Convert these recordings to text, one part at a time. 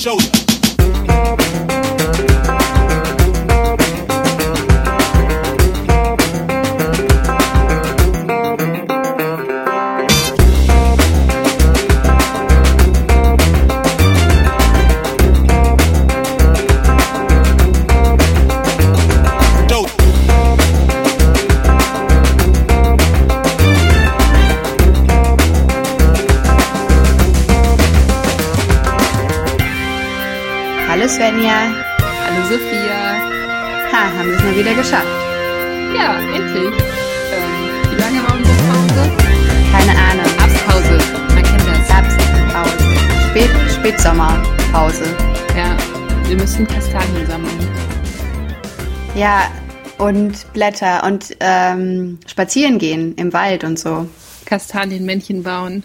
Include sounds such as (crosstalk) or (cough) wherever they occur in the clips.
shoulder. Und Blätter und ähm, spazieren gehen im Wald und so. Kastanienmännchen bauen.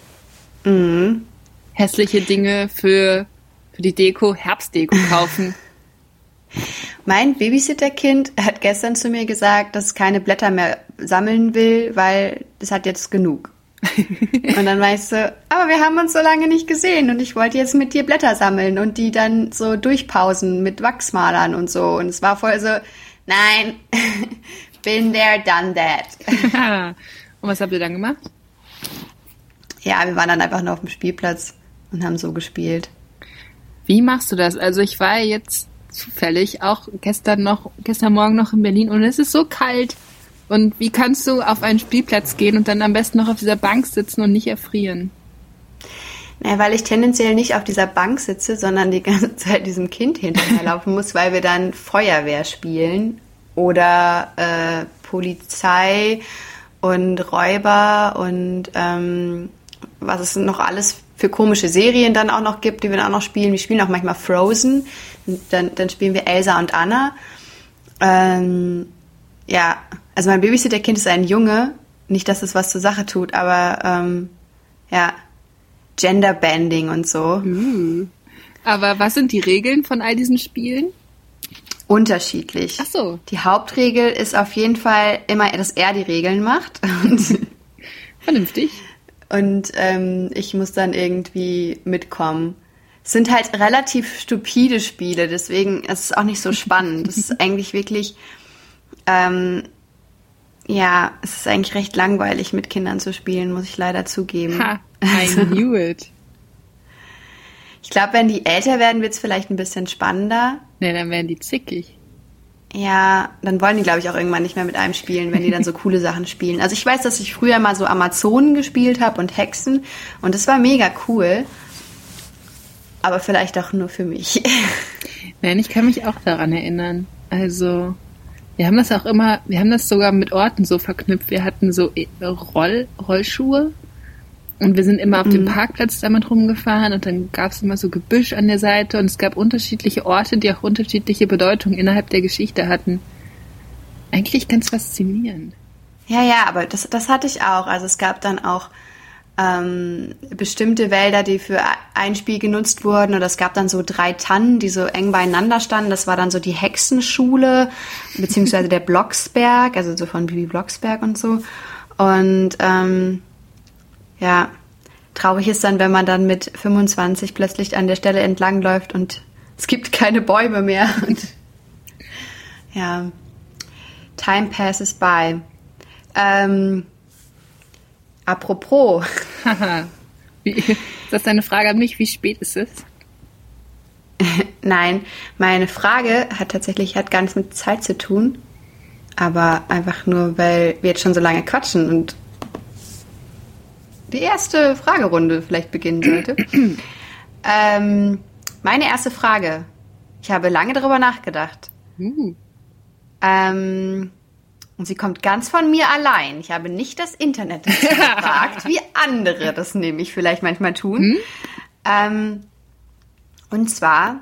Mhm. Hässliche Dinge für, für die Deko, Herbstdeko kaufen. (laughs) Mein Babysitterkind hat gestern zu mir gesagt, dass es keine Blätter mehr sammeln will, weil es hat jetzt genug. (laughs) und dann weißt du, aber wir haben uns so lange nicht gesehen und ich wollte jetzt mit dir Blätter sammeln und die dann so durchpausen mit Wachsmalern und so. Und es war voll so, nein, (laughs) been there, done that. (laughs) Und was habt ihr dann gemacht? Ja, wir waren dann einfach nur auf dem Spielplatz und haben so gespielt. Wie machst du das? Also ich war jetzt zufällig auch gestern noch, gestern Morgen noch in Berlin und es ist so kalt. Und wie kannst du auf einen Spielplatz gehen und dann am besten noch auf dieser Bank sitzen und nicht erfrieren? Naja, weil ich tendenziell nicht auf dieser Bank sitze, sondern die ganze (laughs) Zeit diesem Kind hinterherlaufen muss, weil wir dann Feuerwehr spielen oder äh, Polizei und Räuber und ähm, was es noch alles für komische Serien dann auch noch gibt, die wir dann auch noch spielen. Wir spielen auch manchmal Frozen, dann, dann spielen wir Elsa und Anna. Ähm, ja, also mein Babysitter-Kind ist ein Junge, nicht, dass es was zur Sache tut, aber ähm, ja, Genderbanding und so. Aber was sind die Regeln von all diesen Spielen? Unterschiedlich. Ach so. Die Hauptregel ist auf jeden Fall immer, dass er die Regeln macht. Und, (laughs) Vernünftig. und ähm, ich muss dann irgendwie mitkommen. Es sind halt relativ stupide Spiele, deswegen ist es auch nicht so spannend. Es ist (laughs) eigentlich wirklich, ähm, ja, es ist eigentlich recht langweilig, mit Kindern zu spielen, muss ich leider zugeben. Ha, I knew it. Ich glaube, wenn die älter werden, wird es vielleicht ein bisschen spannender. Ne, dann werden die zickig. Ja, dann wollen die, glaube ich, auch irgendwann nicht mehr mit einem spielen, wenn die dann so (laughs) coole Sachen spielen. Also ich weiß, dass ich früher mal so Amazonen gespielt habe und Hexen und das war mega cool. Aber vielleicht auch nur für mich. (laughs) Nein, ich kann mich auch daran erinnern. Also, wir haben das auch immer, wir haben das sogar mit Orten so verknüpft. Wir hatten so e- Roll, Rollschuhe und wir sind immer auf dem Parkplatz damit rumgefahren und dann gab es immer so Gebüsch an der Seite und es gab unterschiedliche Orte, die auch unterschiedliche Bedeutungen innerhalb der Geschichte hatten. Eigentlich ganz faszinierend. Ja, ja, aber das, das hatte ich auch. Also es gab dann auch ähm, bestimmte Wälder, die für ein Spiel genutzt wurden. Oder es gab dann so drei Tannen, die so eng beieinander standen. Das war dann so die Hexenschule, beziehungsweise der Blocksberg, also so von Bibi Blocksberg und so. Und ähm, ja, traurig ist dann, wenn man dann mit 25 plötzlich an der Stelle entlangläuft und es gibt keine Bäume mehr. (laughs) Und ja, time passes by. Ähm, apropos. (laughs) Wie- Ist das eine Frage an mich? Wie spät ist es? (laughs) nein, meine Frage hat tatsächlich hat gar nichts mit Zeit zu tun, aber einfach nur, weil wir jetzt schon so lange quatschen und die erste Fragerunde vielleicht beginnen sollte. (clears throat) ähm, meine erste Frage. Ich habe lange darüber nachgedacht. Uh, Ähm, und sie kommt ganz von mir allein. Ich habe nicht das Internet gefragt, (laughs) wie andere das nämlich vielleicht manchmal tun. Ähm, und zwar,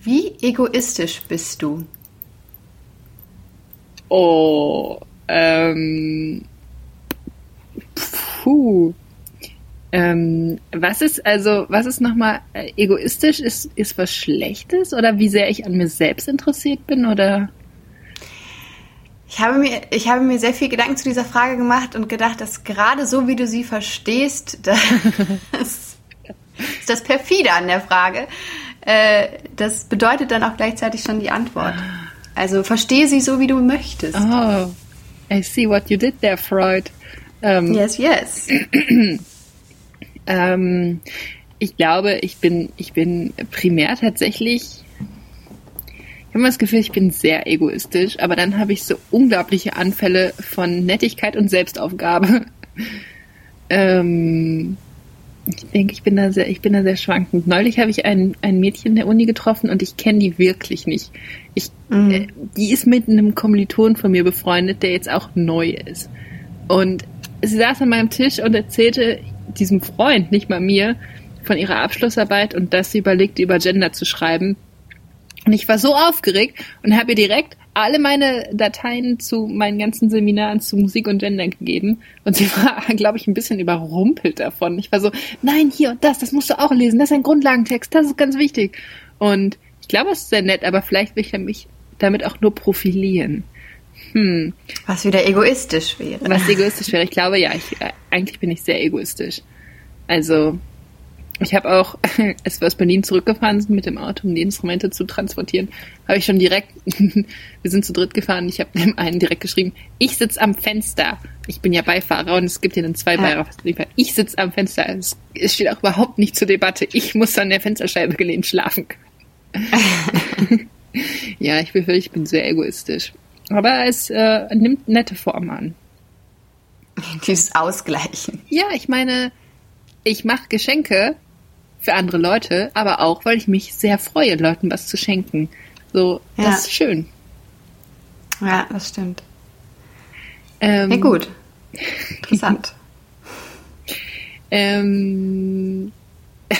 wie egoistisch bist du? Oh, ähm, puh. Ähm, was ist also, was ist nochmal äh, egoistisch? Ist, ist was Schlechtes oder wie sehr ich an mir selbst interessiert bin oder? Ich habe, mir, ich habe mir sehr viel Gedanken zu dieser Frage gemacht und gedacht, dass gerade so, wie du sie verstehst, (laughs) das ist das perfide an der Frage, äh, das bedeutet dann auch gleichzeitig schon die Antwort. Also verstehe sie so, wie du möchtest. Oh, I see what you did there, Freud. Ähm, Yes, yes. ähm, ich glaube, ich bin, ich bin primär tatsächlich. Ich habe immer das Gefühl, ich bin sehr egoistisch, aber dann habe ich so unglaubliche Anfälle von Nettigkeit und Selbstaufgabe. (laughs) ähm, ich denke, ich bin da sehr, ich bin da sehr schwankend. Neulich habe ich ein, ein Mädchen in der Uni getroffen und ich kenne die wirklich nicht. Ich, äh, die ist mit einem Kommiliton von mir befreundet, der jetzt auch neu ist. Und sie saß an meinem Tisch und erzählte diesem Freund, nicht mal mir, von ihrer Abschlussarbeit und dass sie überlegte, über Gender zu schreiben. Und ich war so aufgeregt und habe ihr direkt alle meine Dateien zu meinen ganzen Seminaren zu Musik und Gender gegeben. Und sie (laughs) war, glaube ich, ein bisschen überrumpelt davon. Ich war so, nein, hier und das, das musst du auch lesen. Das ist ein Grundlagentext, das ist ganz wichtig. Und ich glaube, es ist sehr nett, aber vielleicht will ich mich damit auch nur profilieren. Hm, Was wieder egoistisch wäre. was egoistisch wäre. Ich glaube, ja, ich, äh, eigentlich bin ich sehr egoistisch. Also, ich habe auch, (laughs) als wir aus Berlin zurückgefahren sind mit dem Auto, um die Instrumente zu transportieren, habe ich schon direkt, (laughs) wir sind zu dritt gefahren, ich habe dem einen direkt geschrieben, ich sitz am Fenster. Ich bin ja Beifahrer und es gibt hier dann zwei Ja. Beifahrer. Ich sitz am Fenster. Es, es steht auch überhaupt nicht zur Debatte. Ich muss an der Fensterscheibe gelehnt schlafen können. (laughs) ja, ich befürchte, ich bin sehr egoistisch. Aber es äh, nimmt nette Form an. (laughs) Dieses Ausgleichen. Ja, ich meine, ich mache Geschenke für andere Leute, aber auch, weil ich mich sehr freue, Leuten was zu schenken. So, das Ja. ist schön. Ja, das stimmt. Ähm, Ja, gut. (laughs) Interessant. Ähm, (laughs)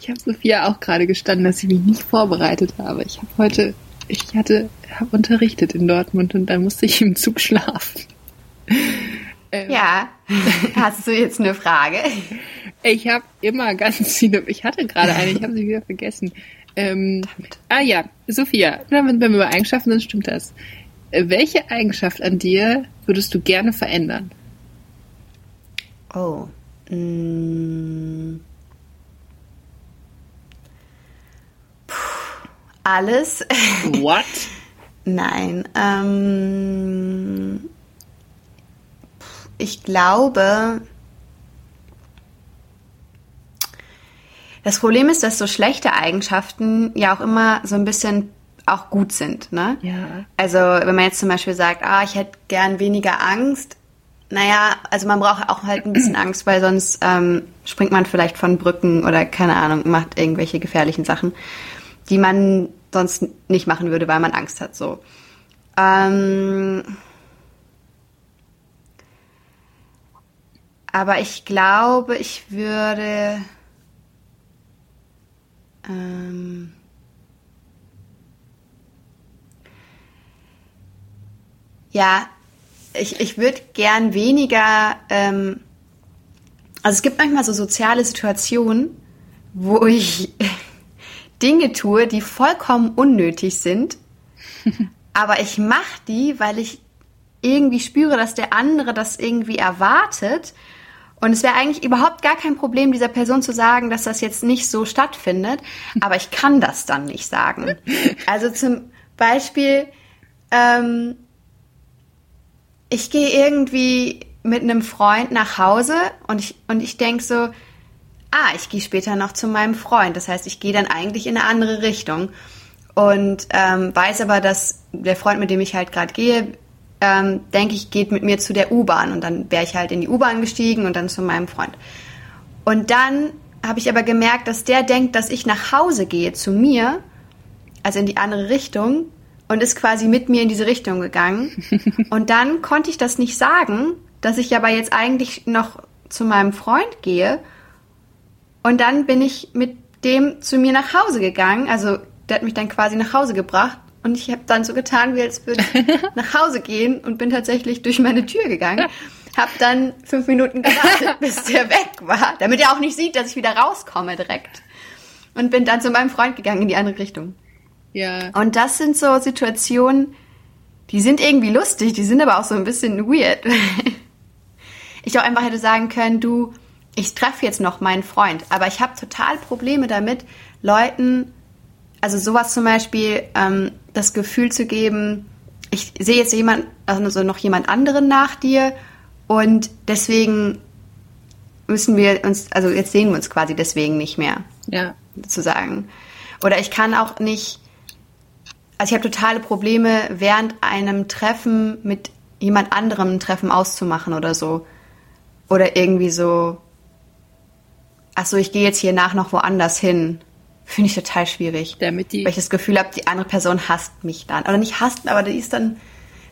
ich habe Sophia auch gerade gestanden, dass ich mich nicht vorbereitet habe. Ich habe heute, ich hatte, habe unterrichtet in Dortmund und dann musste ich im Zug schlafen. Ähm, Ja. Hast du jetzt eine Frage? Ich habe immer ganz viele, ich hatte gerade eine, ich habe sie wieder vergessen. Ähm, ah ja, Sophia, wenn wir über Eigenschaften sind, stimmt das. Äh, Welche Eigenschaft an dir würdest du gerne verändern? Oh. Mm. Alles. What? (laughs) Nein. Ähm, ich glaube, das Problem ist, dass so schlechte Eigenschaften ja auch immer so ein bisschen auch gut sind. Ne? Ja. Also wenn man jetzt zum Beispiel sagt, ah, ich hätte gern weniger Angst, naja, also man braucht auch halt ein bisschen Angst, weil sonst ähm, springt man vielleicht von Brücken oder keine Ahnung, macht irgendwelche gefährlichen Sachen, die man sonst nicht machen würde, weil man Angst hat. So. Ähm, aber ich glaube, ich würde. Ähm, ja, ich, ich würde gern weniger. Ähm, also es gibt manchmal so soziale Situationen, wo ich Dinge tue, die vollkommen unnötig sind, (laughs) aber ich mache die, weil ich irgendwie spüre, dass der andere das irgendwie erwartet. Und es wäre eigentlich überhaupt gar kein Problem, dieser Person zu sagen, dass das jetzt nicht so stattfindet, (laughs) aber ich kann das dann nicht sagen. Also zum Beispiel, ähm, ich gehe irgendwie mit einem Freund nach Hause und ich, und ich denke so, ah, ich gehe später noch zu meinem Freund. Das heißt, ich gehe dann eigentlich in eine andere Richtung und ähm, weiß aber, dass der Freund, mit dem ich halt gerade gehe, ähm, denke ich, geht mit mir zu der U-Bahn und dann wäre ich halt in die U-Bahn gestiegen und dann zu meinem Freund. Und dann habe ich aber gemerkt, dass der denkt, dass ich nach Hause gehe zu mir, also in die andere Richtung und ist quasi mit mir in diese Richtung gegangen. (laughs) Und dann konnte ich das nicht sagen, dass ich aber jetzt eigentlich noch zu meinem Freund gehe. Und dann bin ich mit dem zu mir nach Hause gegangen. Also der hat mich dann quasi nach Hause gebracht. Und ich habe dann so getan, wie als würde ich (laughs) nach Hause gehen und bin tatsächlich durch meine Tür gegangen. Hab dann fünf Minuten gewartet, (laughs) bis der weg war, damit er auch nicht sieht, dass ich wieder rauskomme direkt. Und bin dann zu meinem Freund gegangen in die andere Richtung. Ja. Und das sind so Situationen, die sind irgendwie lustig, die sind aber auch so ein bisschen weird. (laughs) ich auch einfach hätte sagen können, du, ich treffe jetzt noch meinen Freund, aber ich habe total Probleme damit, Leuten, also sowas zum Beispiel, ähm, das Gefühl zu geben, ich sehe jetzt jemand, also noch jemand anderen nach dir und deswegen müssen wir uns, also jetzt sehen wir uns quasi deswegen nicht mehr, Ja. sozusagen. Oder ich kann auch nicht, also ich habe totale Probleme, während einem Treffen mit jemand anderem ein Treffen auszumachen oder so. Oder irgendwie so, ach so, ich gehe jetzt hier nach noch woanders hin. Finde ich total schwierig. Damit die Weil ich das Gefühl habe, die andere Person hasst mich dann. Oder nicht hasst, aber die ist dann,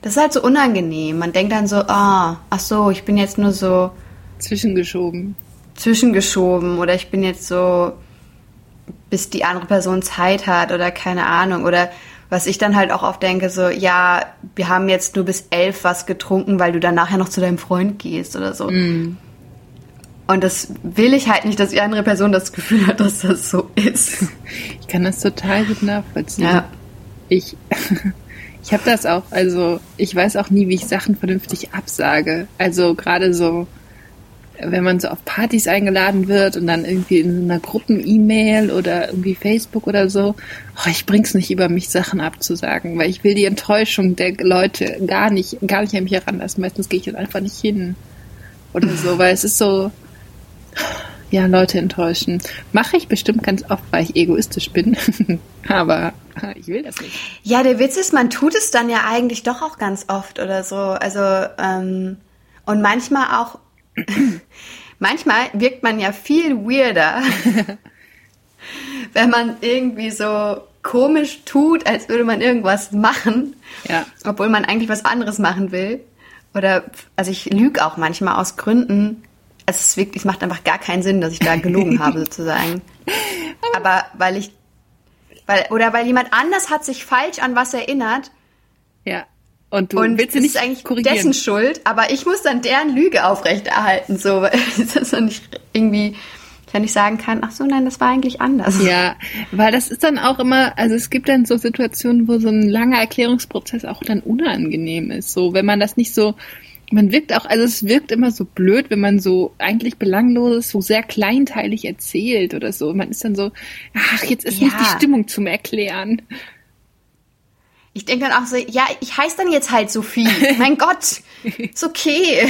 das ist halt so unangenehm. Man denkt dann so, ah, ach so, ich bin jetzt nur so zwischengeschoben. zwischengeschoben oder ich bin jetzt so, bis die andere Person Zeit hat oder keine Ahnung. Oder was ich dann halt auch oft denke, so, ja, wir haben jetzt nur bis elf was getrunken, weil du dann nachher noch zu deinem Freund gehst oder so. Und das will ich halt nicht, dass die andere Person das Gefühl hat, dass das so ist. Ich kann das total gut nachvollziehen. Ja. Ich, (laughs) ich habe das auch, also ich weiß auch nie, wie ich Sachen vernünftig absage. Also gerade so, wenn man so auf Partys eingeladen wird und dann irgendwie in so einer Gruppen-E-Mail oder irgendwie Facebook oder so, oh, ich bring's nicht über mich, Sachen abzusagen, weil ich will die Enttäuschung der Leute gar nicht, gar nicht an mich heranlassen. Meistens gehe ich dann einfach nicht hin oder so, weil es ist so, ja, Leute enttäuschen. Mache ich bestimmt ganz oft, weil ich egoistisch bin. (laughs) Aber ich will das nicht. Ja, der Witz ist, man tut es dann ja eigentlich doch auch ganz oft oder so. Also, ähm, und manchmal auch, (clears throat) manchmal wirkt man ja viel weirder, (laughs) wenn man irgendwie so komisch tut, als würde man irgendwas machen, Ja. obwohl man eigentlich was anderes machen will. Oder, also ich lüge auch manchmal aus Gründen. Also es ist wirklich, es macht einfach gar keinen Sinn, dass ich da gelogen habe, (laughs) sozusagen. Aber weil ich, weil, oder weil jemand anders hat sich falsch an was erinnert Ja. Und du und willst sie es nicht ist eigentlich korrigieren. dessen Schuld, aber ich muss dann deren Lüge aufrechterhalten, so, weil (laughs) das dann nicht irgendwie, wenn ich sagen kann, ach so, nein, das war eigentlich anders. Ja, weil das ist dann auch immer, also es gibt dann so Situationen, wo so ein langer Erklärungsprozess auch dann unangenehm ist. So, wenn man das nicht so, man wirkt auch, also es wirkt immer so blöd, wenn man so eigentlich belangloses, so sehr kleinteilig erzählt oder so. Man ist dann so, ach, jetzt ist nicht Ja. die Stimmung zum Erklären. Ich denke dann auch so, ja, ich heiße dann jetzt halt Sophie. (laughs) mein Gott, ist okay.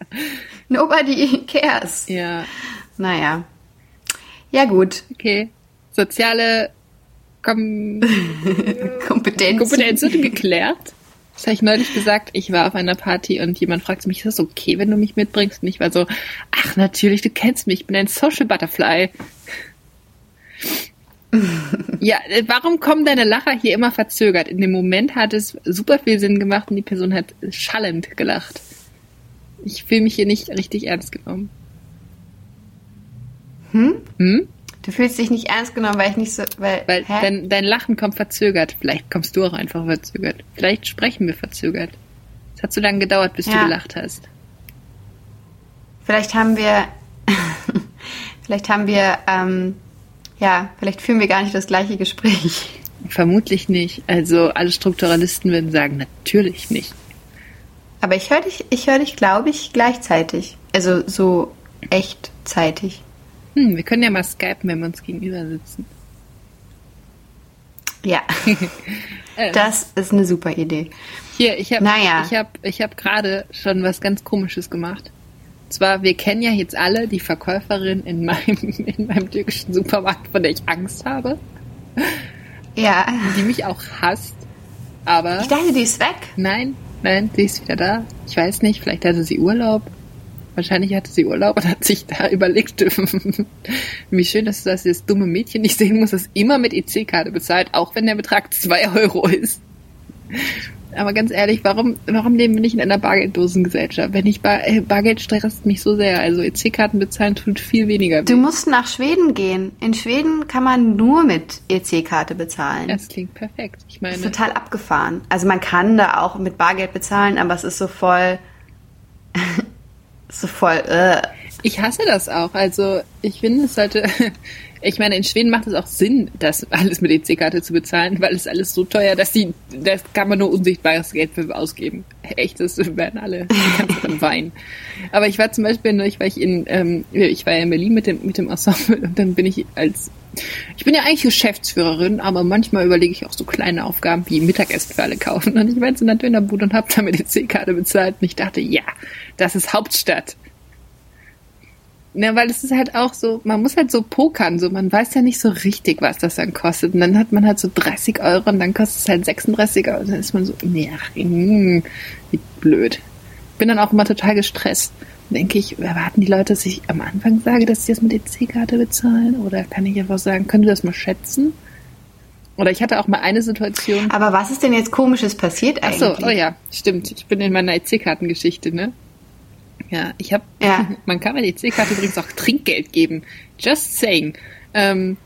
(laughs) Nobody cares. Ja, Naja. Ja, gut. okay. Soziale Kom (laughs) Kompetenz. Kompetenz wird geklärt. Das habe ich neulich gesagt. Ich war auf einer Party und jemand fragte mich, ist das okay, wenn du mich mitbringst? Und ich war so, ach natürlich, du kennst mich, ich bin ein Social Butterfly. (laughs) ja, äh, warum kommen deine Lacher hier immer verzögert? In dem Moment hat es super viel Sinn gemacht und die Person hat schallend gelacht. Ich fühle mich hier nicht richtig ernst genommen. Hm? Du fühlst dich nicht ernst genommen, weil ich nicht so, weil, Weil dein, dein Lachen kommt verzögert. Vielleicht kommst du auch einfach verzögert. Vielleicht sprechen wir verzögert. Es hat so lange gedauert, bis du Ja. gelacht hast. Vielleicht haben wir, (laughs) vielleicht haben wir, ähm, ja, vielleicht führen wir gar nicht das gleiche Gespräch. Vermutlich nicht. Also alle Strukturalisten würden sagen, natürlich nicht. Aber ich höre dich, ich höre dich, glaube ich, gleichzeitig. Also so echtzeitig. Hm, wir können ja mal skypen, wenn wir uns gegenüber sitzen. Ja, (laughs) (laughs) das ist eine super Idee. Hier, ich habe Naja. ich hab, ich hab gerade schon was ganz Komisches gemacht. Und zwar, wir kennen ja jetzt alle die Verkäuferin in meinem, (laughs) in meinem türkischen Supermarkt, von der ich Angst habe, Ja, die mich auch hasst. Aber ich dachte, die ist weg. Nein, nein, sie ist wieder da. Ich weiß nicht, vielleicht hatte sie Urlaub. Wahrscheinlich hatte sie Urlaub und hat sich da (laughs) überlegt, wie schön, dass das das dumme Mädchen nicht sehen muss, das immer mit EC-Karte bezahlt, auch wenn der Betrag 2 Euro ist. Aber ganz ehrlich, warum, warum leben wir nicht in einer Bargelddosengesellschaft? Wenn ich Bar, äh, Bargeld stresst mich so sehr. Also EC-Karten bezahlen tut viel weniger. Du weh. musst nach Schweden gehen. In Schweden kann man nur mit EC-Karte bezahlen. Das klingt perfekt. Ich Das meine, ist total abgefahren. Also man kann da auch mit Bargeld bezahlen, aber es ist so voll, so voll, äh. Ich hasse das auch. Also ich finde, es sollte (laughs) Ich meine, in Schweden macht es auch Sinn, das alles mit EC-Karte zu bezahlen, weil es alles so teuer, dass die, das kann man nur unsichtbares Geld für ausgeben. Echt, das werden alle ganz weinen. Aber ich war zum Beispiel, ich war ich in, ähm, ich war ja in Berlin mit dem, mit dem Ensemble und dann bin ich als, ich bin ja eigentlich Geschäftsführerin, aber manchmal überlege ich auch so kleine Aufgaben wie Mittagessen für alle kaufen. Und ich war jetzt in der Dönerbude und habe damit EC-Karte bezahlt und ich dachte, ja, das ist Hauptstadt. Ne, weil es ist halt auch so, man muss halt so pokern, so man weiß ja nicht so richtig, was das dann kostet. Und dann hat man halt so 30 Euro und dann kostet es halt 36 Euro. Und dann ist man so, nee, ach, mh, wie blöd. Bin dann auch immer total gestresst. Denke ich, erwarten die Leute, dass ich am Anfang sage, dass sie das mit EC-Karte bezahlen? Oder kann ich einfach sagen, können du das mal schätzen? Oder ich hatte auch mal eine Situation. Aber was ist denn jetzt komisches passiert eigentlich? Ach so, oh ja, stimmt. Ich bin in meiner EC-Kartengeschichte, ne? Ja, ich habe, Ja. (laughs) man kann bei der EC-Karte übrigens auch Trinkgeld geben. Just saying. Ähm,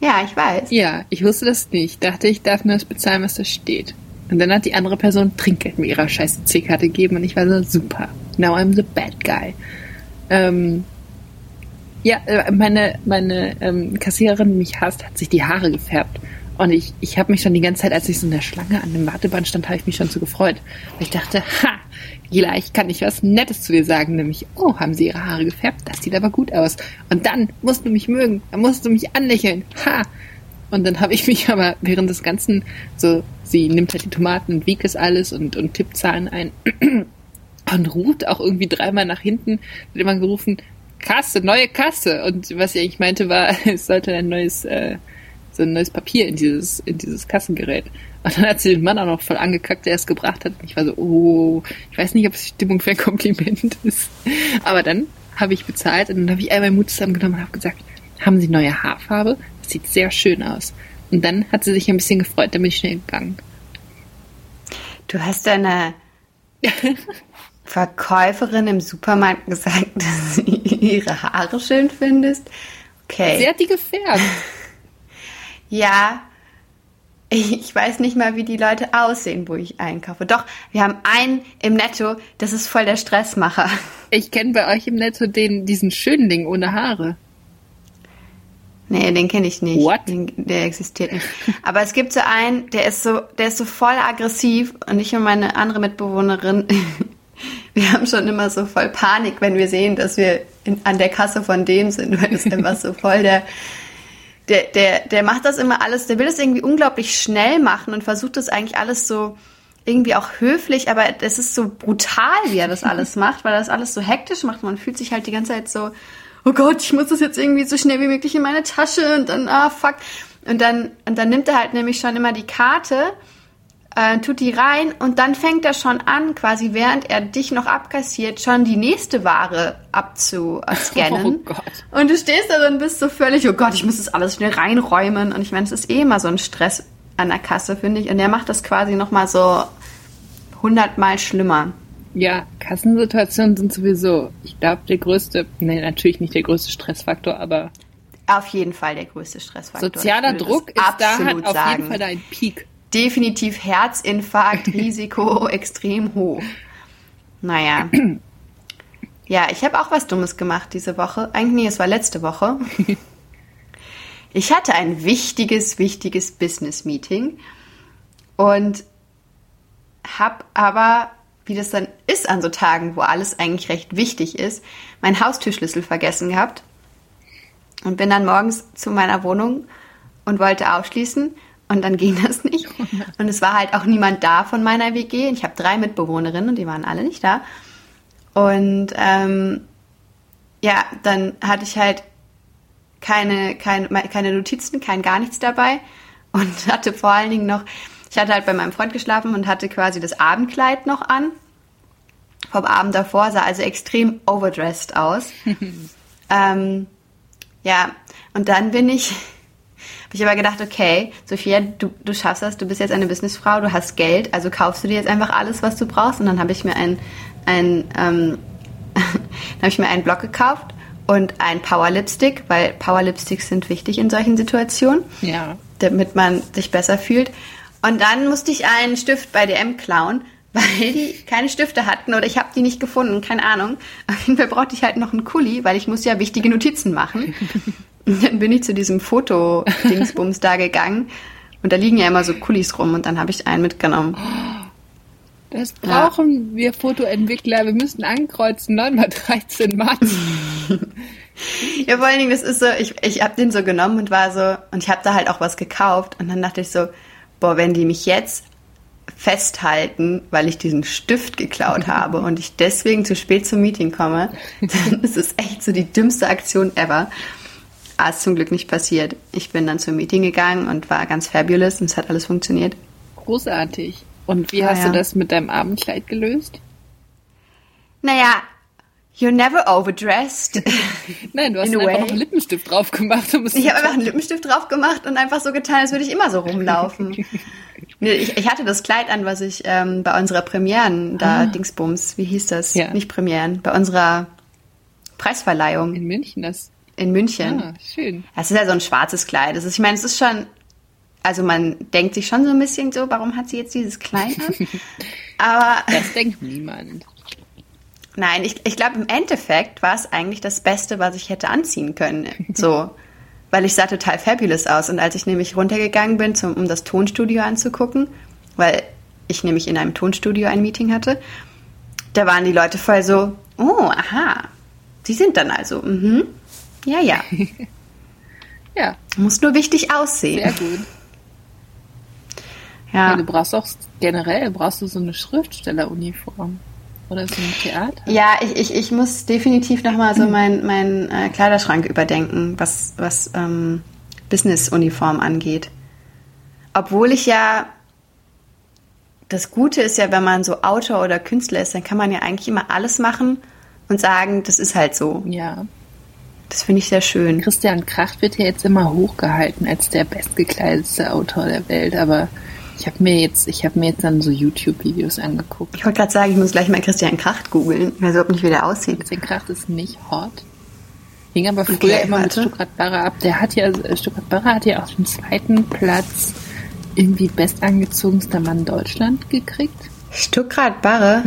Ja, ich weiß. ja, ich wusste das nicht. Dachte, ich darf nur das bezahlen, was da steht. Und dann hat die andere Person Trinkgeld mit ihrer scheiß EC-Karte gegeben und ich war so, super. Now I'm the bad guy. Ähm, ja, äh, meine, meine ähm, Kassiererin, die mich hasst, hat sich die Haare gefärbt. Und ich, ich habe mich schon die ganze Zeit, als ich so in der Schlange an dem Warteband stand, habe ich mich schon so gefreut. Weil ich dachte, ha, vielleicht kann ich was Nettes zu dir sagen, nämlich, oh, haben sie ihre Haare gefärbt? Das sieht aber gut aus. Und dann musst du mich mögen, dann musst du mich anlächeln. Ha! Und dann habe ich mich aber während des Ganzen so, sie nimmt halt die Tomaten und wiegt es alles und, und tippt Zahlen ein (clears throat) und ruft auch irgendwie dreimal nach hinten, hat immer gerufen, Kasse, neue Kasse. Und was ich eigentlich meinte war, (laughs) es sollte ein neues, äh, so ein neues Papier in dieses, in dieses Kassengerät. Und dann hat sie den Mann auch noch voll angekackt, der es gebracht hat. Und ich war so, oh, ich weiß nicht, ob es Stimmung für ein Kompliment (laughs) ist. Aber dann habe ich bezahlt und dann habe ich all meinen Mut zusammengenommen und habe gesagt, haben Sie neue Haarfarbe? Das sieht sehr schön aus. Und dann hat sie sich ein bisschen gefreut, dann bin ich schnell gegangen. Du hast deiner (laughs) Verkäuferin im Supermarkt gesagt, (laughs) dass sie ihre Haare schön findest. Okay. Sie hat die gefärbt. Ja, ich weiß nicht mal, wie die Leute aussehen, wo ich einkaufe. Doch, wir haben einen im Netto, das ist voll der Stressmacher. Ich kenne bei euch im Netto den, diesen Schönling ohne Haare. Nee, den kenne ich nicht. What? Den, der existiert nicht. Aber es gibt so einen, der ist so, der ist so voll aggressiv und ich und meine andere Mitbewohnerin, (laughs) wir haben schon immer so voll Panik, wenn wir sehen, dass wir in, an der Kasse von dem sind, weil das einfach so voll der, der, der, der macht das immer alles, der will das irgendwie unglaublich schnell machen und versucht das eigentlich alles so irgendwie auch höflich, aber es ist so brutal, wie er das (laughs) alles macht, weil er das alles so hektisch macht. Man fühlt sich halt die ganze Zeit so, oh Gott, ich muss das jetzt irgendwie so schnell wie möglich in meine Tasche und dann, ah, fuck. Und dann, und dann nimmt er halt nämlich schon immer die Karte, äh, tut die rein und dann fängt er schon an, quasi während er dich noch abkassiert, schon die nächste Ware abzuscannen. (laughs) Oh Gott. Und du stehst da dann bist so völlig, oh Gott, ich muss das alles schnell reinräumen. Und ich meine, es ist eh immer so ein Stress an der Kasse, finde ich. Und der macht das quasi nochmal so hundertmal schlimmer. Ja, Kassensituationen sind sowieso, ich glaube, der größte, nee, natürlich nicht der größte Stressfaktor, aber Auf jeden Fall der größte Stressfaktor. sozialer Druck ist da absolut auf sagen. jeden Fall da ein Peak. Definitiv Herzinfarkt, (laughs) Risiko extrem hoch. Naja. Ja, ich habe auch was Dummes gemacht diese Woche. Eigentlich, nee, es war letzte Woche. (laughs) Ich hatte ein wichtiges, wichtiges Business-Meeting und habe aber, wie das dann ist an so Tagen, wo alles eigentlich recht wichtig ist, meinen Haustürschlüssel vergessen gehabt und bin dann morgens zu meiner Wohnung und wollte aufschließen und dann ging das nicht. (laughs) Und es war halt auch niemand da von meiner WG. Ich habe drei Mitbewohnerinnen und die waren alle nicht da. Und ähm, ja, dann hatte ich halt keine, keine, keine Notizen, kein gar nichts dabei und (laughs) hatte vor allen Dingen noch, ich hatte halt bei meinem Freund geschlafen und hatte quasi das Abendkleid noch an. Vom Abend davor sah also extrem overdressed aus. (laughs) ähm, ja, und dann bin ich, habe ich aber gedacht, okay, Sophia, du, du schaffst das, du bist jetzt eine Businessfrau, du hast Geld, also kaufst du dir jetzt einfach alles, was du brauchst. Und dann habe ich mir ein, ein ähm, (laughs) dann habe ich mir einen Block gekauft und ein Power Lipstick, weil Power Lipsticks sind wichtig in solchen Situationen, Ja. damit man sich besser fühlt. Und dann musste ich einen Stift bei DM klauen, (laughs) weil die keine Stifte hatten oder ich habe die nicht gefunden, keine Ahnung. Auf jeden Fall brauchte ich halt noch einen Kuli, weil ich muss ja wichtige Notizen machen. (laughs) Und (laughs) dann bin ich zu diesem Foto-Dingsbums da gegangen. Und da liegen ja immer so Kulis rum und dann habe ich einen mitgenommen. Das brauchen wir Fotoentwickler. Wir müssen ankreuzen 9 mal 13 Mats. (laughs) Ja, vor allen Dingen, das ist so, ich, ich habe den so genommen und war so, und ich habe da halt auch was gekauft. Und dann dachte ich so, boah, wenn die mich jetzt festhalten, weil ich diesen Stift geklaut habe und ich deswegen zu spät zum Meeting komme, (laughs) dann ist es echt so die dümmste Aktion ever. Aber ist zum Glück nicht passiert. Ich bin dann zum Meeting gegangen und war ganz fabulous und es hat alles funktioniert. Großartig. Und wie Ah, hast ja. du das mit deinem Abendkleid gelöst? Naja, you're never overdressed. (laughs) Nein, du hast einfach way. einen Lippenstift drauf gemacht. Ich habe einfach einen Lippenstift drauf gemacht und einfach so getan, als würde ich immer so rumlaufen. (laughs) Ich, ich hatte das Kleid an, was ich ähm, bei unserer Premieren, da Dingsbums, wie hieß das? Ah. Ja. Nicht Premieren, bei unserer Preisverleihung In München, das. In München. Ah, schön. Das ist ja so ein schwarzes Kleid. Das ist, ich meine, es ist schon, also man denkt sich schon so ein bisschen so, warum hat sie jetzt dieses Kleid an? (laughs) Aber Das denkt niemand. Nein, ich, ich glaube, im Endeffekt war es eigentlich das Beste, was ich hätte anziehen können. (laughs) So. Weil ich sah total fabulous aus. Und als ich nämlich runtergegangen bin, zum, um das Tonstudio anzugucken, weil ich nämlich in einem Tonstudio ein Meeting hatte, da waren die Leute voll so, oh, aha, sie sind dann also, mhm, ja, ja, (laughs) Ja, muss nur wichtig aussehen. sehr gut. Ja. Ja. du brauchst auch generell brauchst du so eine Schriftstelleruniform. Oder so ein Theater. Ja, ich, ich, ich muss definitiv nochmal so meinen mein, äh, Kleiderschrank überdenken, was, was ähm, Business-Uniform angeht. Obwohl ich ja, das Gute ist ja, wenn man so Autor oder Künstler ist, dann kann man ja eigentlich immer alles machen und sagen, das ist halt so. Ja. Das finde ich sehr schön. Christian Kracht wird ja jetzt immer hochgehalten als der bestgekleidetste Autor der Welt, aber ich habe mir jetzt, ich habe mir jetzt dann so YouTube-Videos angeguckt. Ich wollte gerade sagen, ich muss gleich mal Christian Kracht googeln. Ich weiß überhaupt nicht, wie der aussieht. Christian Kracht ist nicht hot. Hing aber früher Okay, immer mit warte. Stuttgart Barre ab. Der hat ja, äh, Stuttgart Barre hat ja auch den zweiten Platz irgendwie bestangezogenster Mann Deutschland gekriegt. Stuttgart Barre.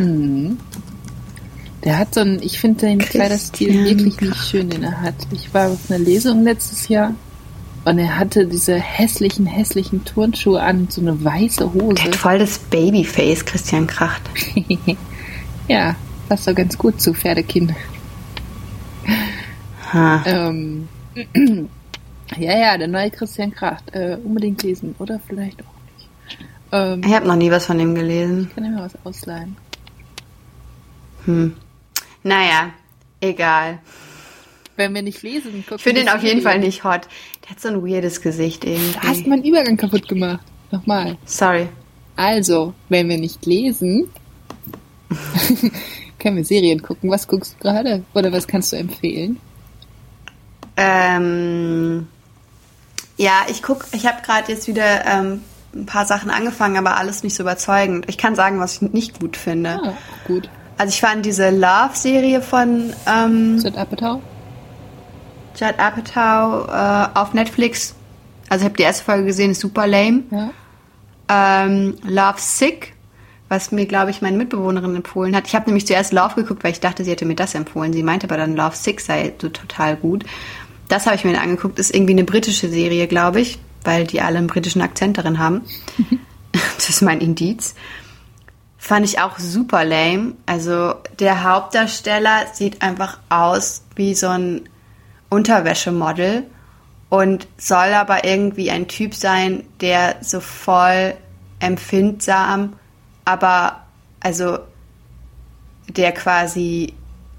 Der hat so einen, ich finde den Kleiderstil wirklich nicht schön, den er hat. Ich war auf einer Lesung letztes Jahr und er hatte diese hässlichen, hässlichen Turnschuhe an, so eine weiße Der Hose. hat voll das Babyface, Christian Kracht. (laughs) ja, passt doch ganz gut zu Pferdekind. Ha. Ähm, (clears throat) ja, ja, der neue Christian Kracht. Äh, unbedingt lesen. Oder vielleicht auch nicht. Ähm, Ich habe noch nie was von ihm gelesen. kann ich mir was ausleihen. Naja, egal. Wenn wir nicht lesen, gucken Ich finde ihn auf jeden. Fall nicht hot. Der hat so ein weirdes Gesicht Du hast irgendwie. meinen Übergang kaputt gemacht. Nochmal. Sorry. Also, wenn wir nicht lesen, (laughs) können wir Serien gucken. Was guckst du gerade? Oder was kannst du empfehlen? Ähm, ja, ich guck, ich habe gerade jetzt wieder ähm, ein paar Sachen angefangen, aber alles nicht so überzeugend. Ich kann sagen, was ich nicht gut finde. Ah, gut. Also ich fand diese Love-Serie von ähm, Judd Apatow? Judd Apatow äh, auf Netflix. Also ich habe die erste Folge gesehen, ist super lame. Ja. ähm, Love Sick, was mir, glaube ich, meine Mitbewohnerin empfohlen hat. Ich habe nämlich zuerst Love geguckt, weil ich dachte, sie hätte mir das empfohlen. Sie meinte aber dann, Love Sick sei so total gut. Das habe ich mir dann angeguckt. Ist irgendwie eine britische Serie, glaube ich, weil die alle einen britischen Akzent darin haben. (laughs) das ist mein Indiz. Fand ich auch super lame. Also der Hauptdarsteller sieht einfach aus wie so ein Unterwäschemodel und soll aber irgendwie ein Typ sein, der so voll empfindsam, aber also der quasi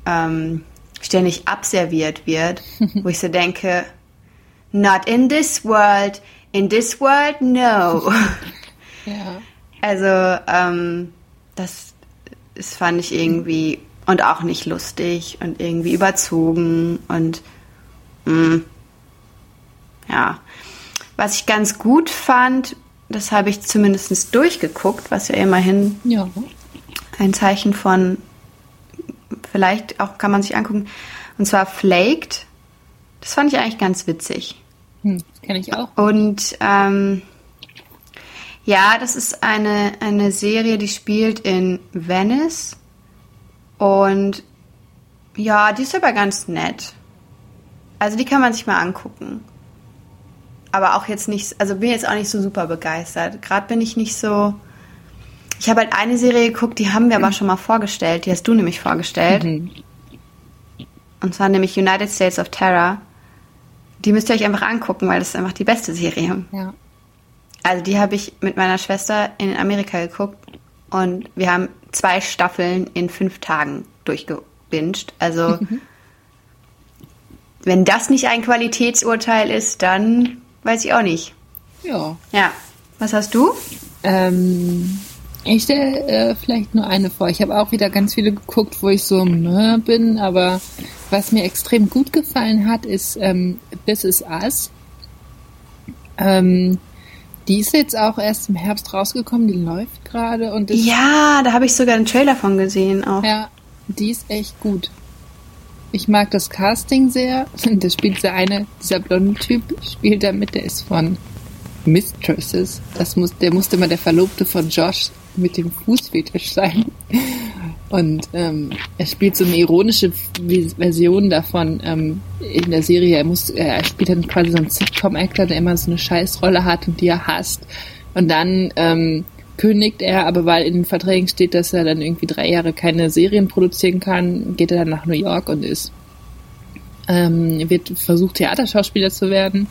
ähm, ständig abserviert wird, (laughs) wo ich so denke, not in this world, in this world, no. (laughs) (laughs) Ja. Also, ähm, das, das fand ich irgendwie und auch nicht lustig und irgendwie überzogen und mh, ja. Was ich ganz gut fand, das habe ich zumindest durchgeguckt, was ja immerhin Ja. ein Zeichen von, vielleicht auch kann man sich angucken, und zwar Flaked. Das fand ich eigentlich ganz witzig. Hm, das kenne ich auch. Und ähm, ja, das ist eine, eine Serie, die spielt in Venice. Und ja, die ist aber ganz nett. Also die kann man sich mal angucken. Aber auch jetzt nicht, also bin jetzt auch nicht so super begeistert. Gerade bin ich nicht so. Ich habe halt eine Serie geguckt, die haben wir aber schon mal vorgestellt. Die hast du nämlich vorgestellt. Mhm. Und zwar nämlich United States of Terror. Die müsst ihr euch einfach angucken, weil das ist einfach die beste Serie. Ja. Also die habe ich mit meiner Schwester in Amerika geguckt und wir haben zwei Staffeln in fünf Tagen durchgebinged. Also (laughs) wenn das nicht ein Qualitätsurteil ist, dann weiß ich auch nicht. Ja. Ja. Was hast du? Ähm, ich stelle äh, vielleicht nur eine vor. Ich habe auch wieder ganz viele geguckt, wo ich so ne, bin, aber was mir extrem gut gefallen hat, ist ähm, This Is Us. Ähm, die ist jetzt auch erst im Herbst rausgekommen, die läuft gerade und ist, Ja, da habe ich sogar einen Trailer von gesehen auch. ja, die ist echt gut. Ich mag das Casting sehr. (laughs) Da spielt der eine, dieser blonde Typ, spielt da mit, der ist von Mistresses. Das muss, der musste mal der Verlobte von Josh mit dem Fußfetisch sein. Und ähm, er spielt so eine ironische Version davon ähm, in der Serie. Er, muss, er spielt dann quasi so einen Sitcom-Actor, der immer so eine Scheißrolle hat und die er hasst. Und dann ähm, kündigt er, aber weil in den Verträgen steht, dass er dann irgendwie drei Jahre keine Serien produzieren kann, geht er dann nach New York und ist ähm, wird versucht Theaterschauspieler zu werden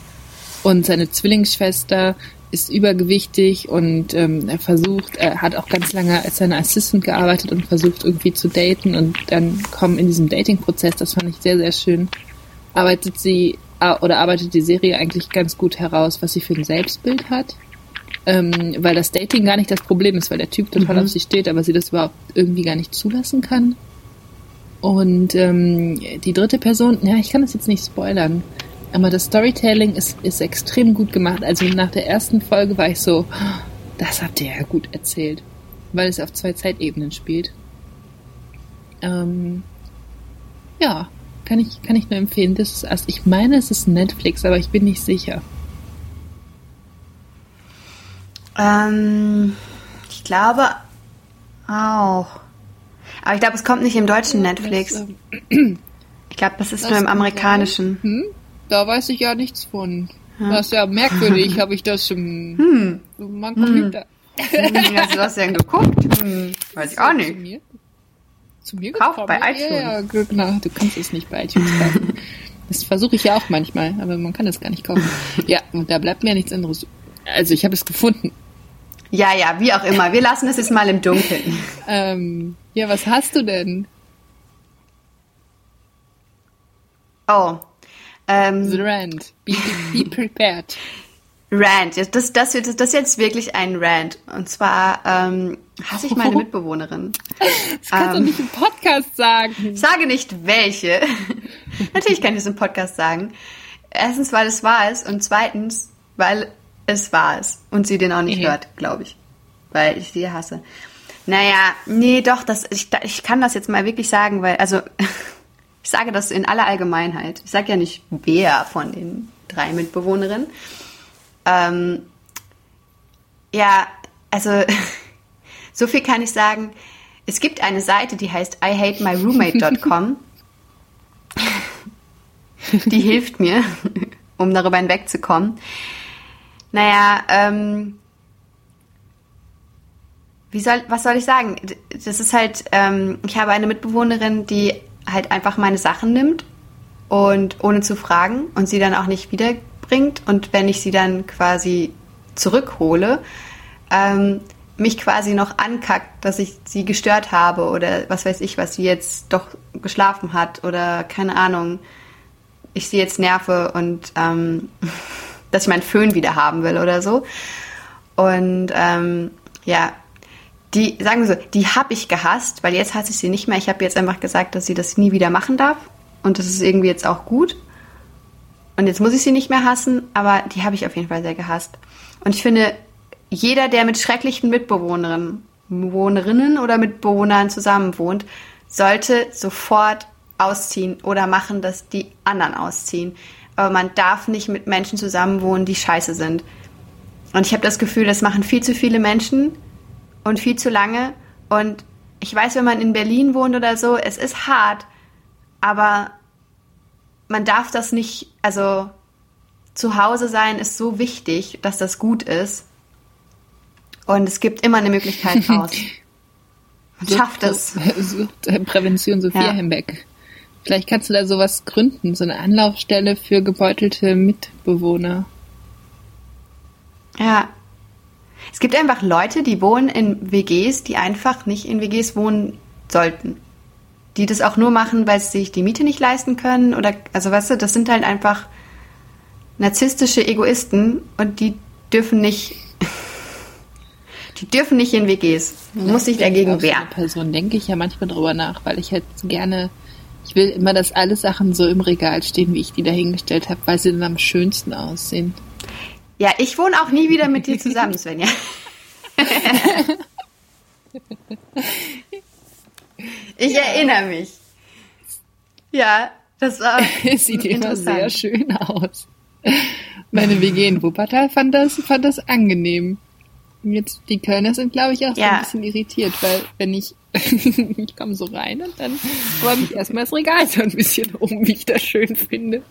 und seine Zwillingsschwester ist übergewichtig und ähm, er versucht, er hat auch ganz lange als seine Assistant gearbeitet und versucht irgendwie zu daten und dann kommen in diesem Dating-Prozess, das fand ich sehr, sehr schön, arbeitet sie oder arbeitet die Serie eigentlich ganz gut heraus, was sie für ein Selbstbild hat. Ähm, weil das Dating gar nicht das Problem ist, weil der Typ total auf sie steht, aber sie das überhaupt irgendwie gar nicht zulassen kann. Und ähm, die dritte Person, ja, ich kann das jetzt nicht spoilern, aber das Storytelling ist, ist extrem gut gemacht. Also nach der ersten Folge war ich so, das habt ihr ja gut erzählt, weil es auf zwei Zeitebenen spielt. Ähm, ja, kann ich, kann ich nur empfehlen. Das ist, also ich meine, es ist Netflix, aber ich bin nicht sicher. Ähm, ich glaube auch. Aber ich glaube, es kommt nicht im deutschen Netflix. Ich glaube, das ist das nur im amerikanischen. Hm? Da weiß ich ja nichts von. Das ist ja merkwürdig, habe ich das im (laughs) Hm. mein Computer. Hm, Hast du das denn geguckt? Hm, weiß ich auch Zu nicht. mir, zu mir Kauf gekommen. bei Ja, iTunes. Ja, ja, genau. Du kannst es nicht bei iTunes kaufen. Das versuche ich ja auch manchmal, aber man kann es gar nicht kaufen. Ja, und da bleibt mir nichts anderes. Also ich habe es gefunden. Ja, ja, wie auch immer. Wir lassen es jetzt mal im Dunkeln. Ähm, ja, was hast du denn? Oh. Ähm, The Rand. Be, be, be prepared. Rant. Jetzt- Das, das, wird, das ist jetzt wirklich ein Rant. Und zwar ähm, hasse ich meine (laughs) Mitbewohnerin. Das kannst du Ähm. nicht im Podcast sagen. Ich sage nicht welche. (laughs) Natürlich kann ich es im Podcast sagen. Erstens, weil es wahr ist und zweitens, weil es wahr ist und sie den auch nicht Mhm. hört, glaube ich. Weil ich sie hasse. Naja, nee, doch, das, ich, ich kann das jetzt mal wirklich sagen, weil, also, (laughs) ich sage das in aller Allgemeinheit. Ich sage ja nicht wer von den drei Mitbewohnerinnen. Ähm, ja, also, (laughs) so viel kann ich sagen. Es gibt eine Seite, die heißt ihatemyroommate.com. (laughs) die hilft mir, (laughs) um darüber hinwegzukommen. Naja, ähm, wie soll, was soll ich sagen? Das ist halt, ähm, ich habe eine Mitbewohnerin, die halt einfach meine Sachen nimmt und ohne zu fragen und sie dann auch nicht wiederbringt und wenn ich sie dann quasi zurückhole, ähm, mich quasi noch ankackt, dass ich sie gestört habe oder was weiß ich, was sie jetzt doch geschlafen hat oder keine Ahnung, ich sie jetzt nerve und ähm, (laughs) dass ich meinen Föhn wieder haben will oder so. Und ähm, ja, die, sagen wir so, die habe ich gehasst, weil jetzt hasse ich sie nicht mehr. Ich habe jetzt einfach gesagt, dass sie das nie wieder machen darf. Und das ist irgendwie jetzt auch gut. Und jetzt muss ich sie nicht mehr hassen, aber die habe ich auf jeden Fall sehr gehasst. Und ich finde, jeder, der mit schrecklichen Mitbewohnerinnen Bewohnerinnen oder Mitbewohnern zusammenwohnt, sollte sofort ausziehen oder machen, dass die anderen ausziehen. Aber man darf nicht mit Menschen zusammenwohnen, die scheiße sind. Und ich habe das Gefühl, das machen viel zu viele Menschen und viel zu lange. Und ich weiß, wenn man in Berlin wohnt oder so, es ist hart, aber man darf das nicht, also zu Hause sein ist so wichtig, dass das gut ist. Und es gibt immer eine Möglichkeit (laughs) raus. Man schafft es. (laughs) Äh, Prävention Sophia Ja. Hembeck. Vielleicht kannst du da sowas gründen, so eine Anlaufstelle für gebeutelte Mitbewohner. Ja. Es gibt einfach Leute, die wohnen in WGs, die einfach nicht in WGs wohnen sollten. Die das auch nur machen, weil sie sich die Miete nicht leisten können oder, also weißt du, das sind halt einfach narzisstische Egoisten und die dürfen nicht, (laughs) die dürfen nicht in WGs. Man muss sich dagegen auf so wehren. Person denke ich ja manchmal drüber nach, weil ich halt gerne, ich will immer, dass alle Sachen so im Regal stehen, wie ich die dahingestellt habe, weil sie dann am schönsten aussehen. Ja, ich wohne auch nie wieder mit dir zusammen, Svenja. ich erinnere mich. Ja, das war (laughs) Es sieht immer sehr schön aus. Meine WG in Wuppertal fand das, fand das angenehm. Und Jetzt, die Kölner sind, glaube ich, auch so Ja. ein bisschen irritiert, weil wenn ich, (laughs) ich komme so rein und dann räume ich erstmal das Regal so ein bisschen um, wie ich das schön finde.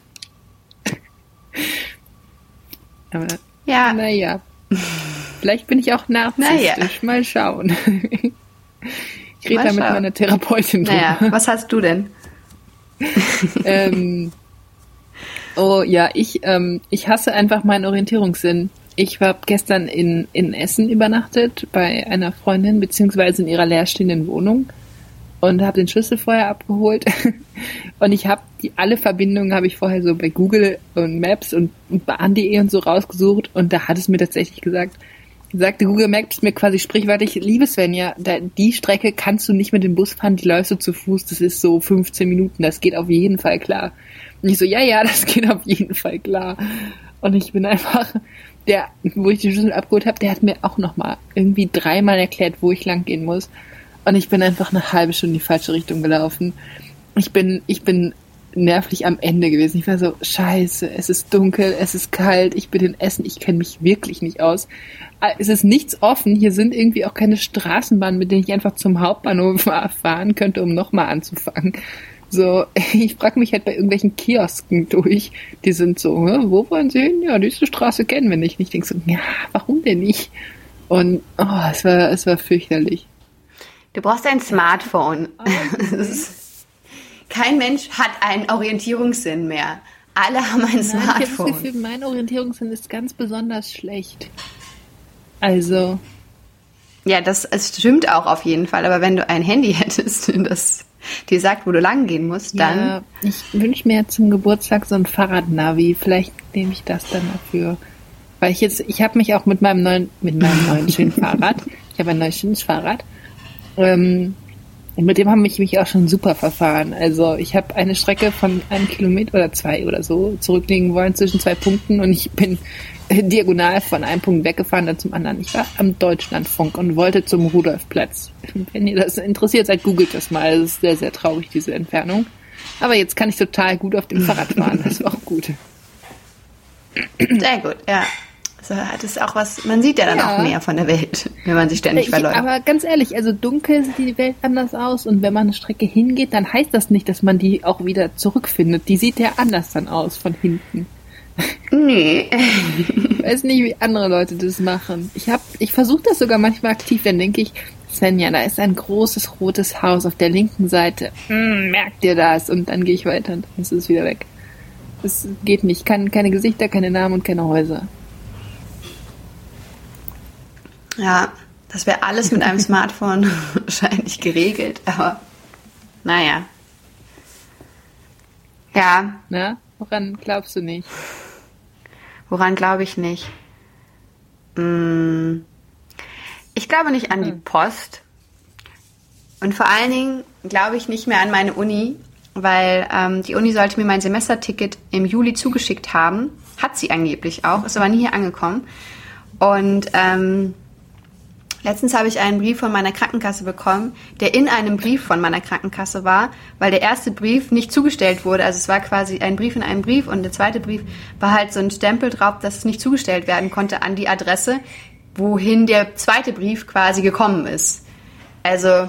Aber Ja, naja, vielleicht bin ich auch narzisstisch. Naja. Mal schauen. Ich rede da mit meiner Therapeutin drüber. naja, was hast du denn? (laughs) (laughs) ähm, oh ja, ich, ähm, ich hasse einfach meinen Orientierungssinn. Ich war gestern in, in Essen übernachtet bei einer Freundin, beziehungsweise in ihrer leerstehenden Wohnung und habe den Schlüssel vorher abgeholt. (laughs) und ich habe die alle Verbindungen habe ich vorher so bei Google und Maps und, und Bahn.de und so rausgesucht und da hat es mir tatsächlich gesagt, sagte Google Maps mir quasi sprichwörtlich, liebe Svenja, da, die Strecke kannst du nicht mit dem Bus fahren, die läufst du zu Fuß, das ist so 15 Minuten, das geht auf jeden Fall klar. Und ich so, ja, ja, das (laughs) geht auf jeden Fall klar. Und ich bin einfach, der, wo ich die Schlüssel abgeholt habe, der hat mir auch nochmal irgendwie dreimal erklärt, wo ich lang gehen muss. Und ich bin einfach eine halbe Stunde in die falsche Richtung gelaufen. Ich bin, ich bin nervlich am Ende gewesen. Ich war so, scheiße, es ist dunkel, es ist kalt, ich bin in Essen, ich kenne mich wirklich nicht aus. Ah, Es ist nichts offen, hier sind irgendwie auch keine Straßenbahnen, mit denen ich einfach zum Hauptbahnhof (laughs) fahren könnte, um nochmal anzufangen. So, (laughs) ich frage mich halt bei irgendwelchen Kiosken durch, die sind so, "Hä, wo wollen Sie hin? Ja, diese Straße kennen wir nicht. Und ich denke so, ja, warum denn nicht? Und oh, es war, es war fürchterlich. Du brauchst ein Smartphone. Das (laughs) ist- Kein Mensch hat einen Orientierungssinn mehr. Alle haben ein Nein, ich habe das Smartphone. Gefühl, mein Orientierungssinn ist ganz besonders schlecht. Also, Ja, das es stimmt auch auf jeden Fall. Aber wenn du ein Handy (laughs) hättest, das dir sagt, wo du lang gehen musst, dann ja, ich wünsche mir zum Geburtstag so ein Fahrradnavi. Vielleicht nehme ich das dann dafür. Weil ich jetzt, ich habe mich auch mit meinem neuen, mit meinem neuen schönen (laughs) Fahrrad, ich habe ein neues schönes Fahrrad, ähm, und mit dem haben ich mich auch schon super verfahren. Also ich habe eine Strecke von einem Kilometer oder zwei oder so zurücklegen wollen zwischen zwei Punkten und ich bin (laughs) diagonal von einem Punkt weggefahren, dann zum anderen. Ich war am Deutschlandfunk und wollte zum Rudolfplatz. (laughs) Wenn ihr das interessiert seid, googelt das mal. Es ist sehr, sehr traurig, diese Entfernung. Aber jetzt kann ich total gut auf dem Fahrrad fahren. Das war auch gut. sehr gut, ja. So hat es auch was, man sieht ja dann Ja. auch mehr von der Welt, wenn man sich ständig Ich, verläuft. aber ganz ehrlich, also dunkel sieht die Welt anders aus und wenn man eine Strecke hingeht, dann heißt das nicht, dass man die auch wieder zurückfindet. Die sieht ja anders dann aus von hinten. Nee. Ich weiß nicht, wie andere Leute das machen. Ich hab, ich versuche das sogar manchmal aktiv, dann denke ich, Svenja, da ist ein großes rotes Haus auf der linken Seite. Hm, merkt ihr das? Und dann gehe ich weiter und dann ist es wieder weg. Es geht nicht. Kann, keine Gesichter, keine Namen und keine Häuser. Ja, das wäre alles mit einem (laughs) Smartphone wahrscheinlich geregelt, aber naja. Ja, Na? Woran glaubst du nicht? woran glaube ich nicht? Mm, Ich glaube nicht an die Post. Und vor allen Dingen glaube ich nicht mehr an meine Uni, weil ähm, die Uni sollte mir mein Semesterticket im Juli zugeschickt haben. Hat sie angeblich auch, ist aber nie hier angekommen. Und ähm, Letztens habe ich einen Brief von meiner Krankenkasse bekommen, der in einem Brief von meiner Krankenkasse war, weil der erste Brief nicht zugestellt wurde. Also es war quasi ein Brief in einem Brief und der zweite Brief war halt so ein Stempel drauf, dass es nicht zugestellt werden konnte an die Adresse, wohin der zweite Brief quasi gekommen ist. Also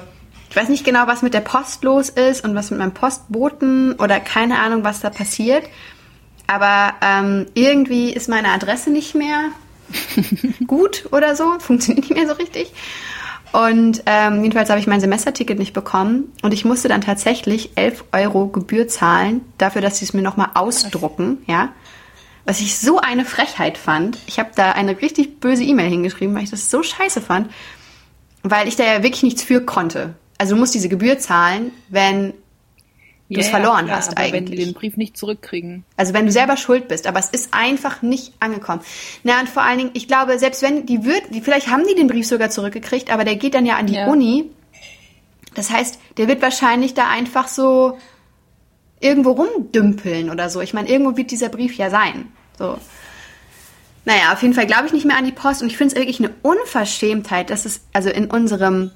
Ich weiß nicht genau, was mit der Post los ist und was mit meinem Postboten oder keine Ahnung, was da passiert. Aber ähm, irgendwie ist meine Adresse nicht mehr (laughs) gut oder so, funktioniert nicht mehr so richtig. Und ähm, jedenfalls habe ich mein Semesterticket nicht bekommen und ich musste dann tatsächlich 11 Euro Gebühr zahlen dafür, dass sie es mir nochmal ausdrucken, ja. Was ich so eine Frechheit fand. Ich habe da eine richtig böse E-Mail hingeschrieben, weil ich das so scheiße fand, weil ich da ja wirklich nichts für konnte. Also du musst diese Gebühr zahlen, wenn du es Ja, verloren klar, hast aber wenn die eigentlich. den Brief nicht zurückkriegen. Also wenn du selber schuld bist, aber es ist einfach nicht angekommen. Na und vor allen Dingen, ich glaube, selbst wenn die wird, die, vielleicht haben die den Brief sogar zurückgekriegt, aber der geht dann ja an die Ja. Uni. Das heißt, der wird wahrscheinlich da einfach so irgendwo rumdümpeln oder so. Ich meine, irgendwo wird dieser Brief ja sein. So. Naja, auf jeden Fall glaube ich nicht mehr an die Post und ich finde es wirklich eine Unverschämtheit, dass es, also in unserem,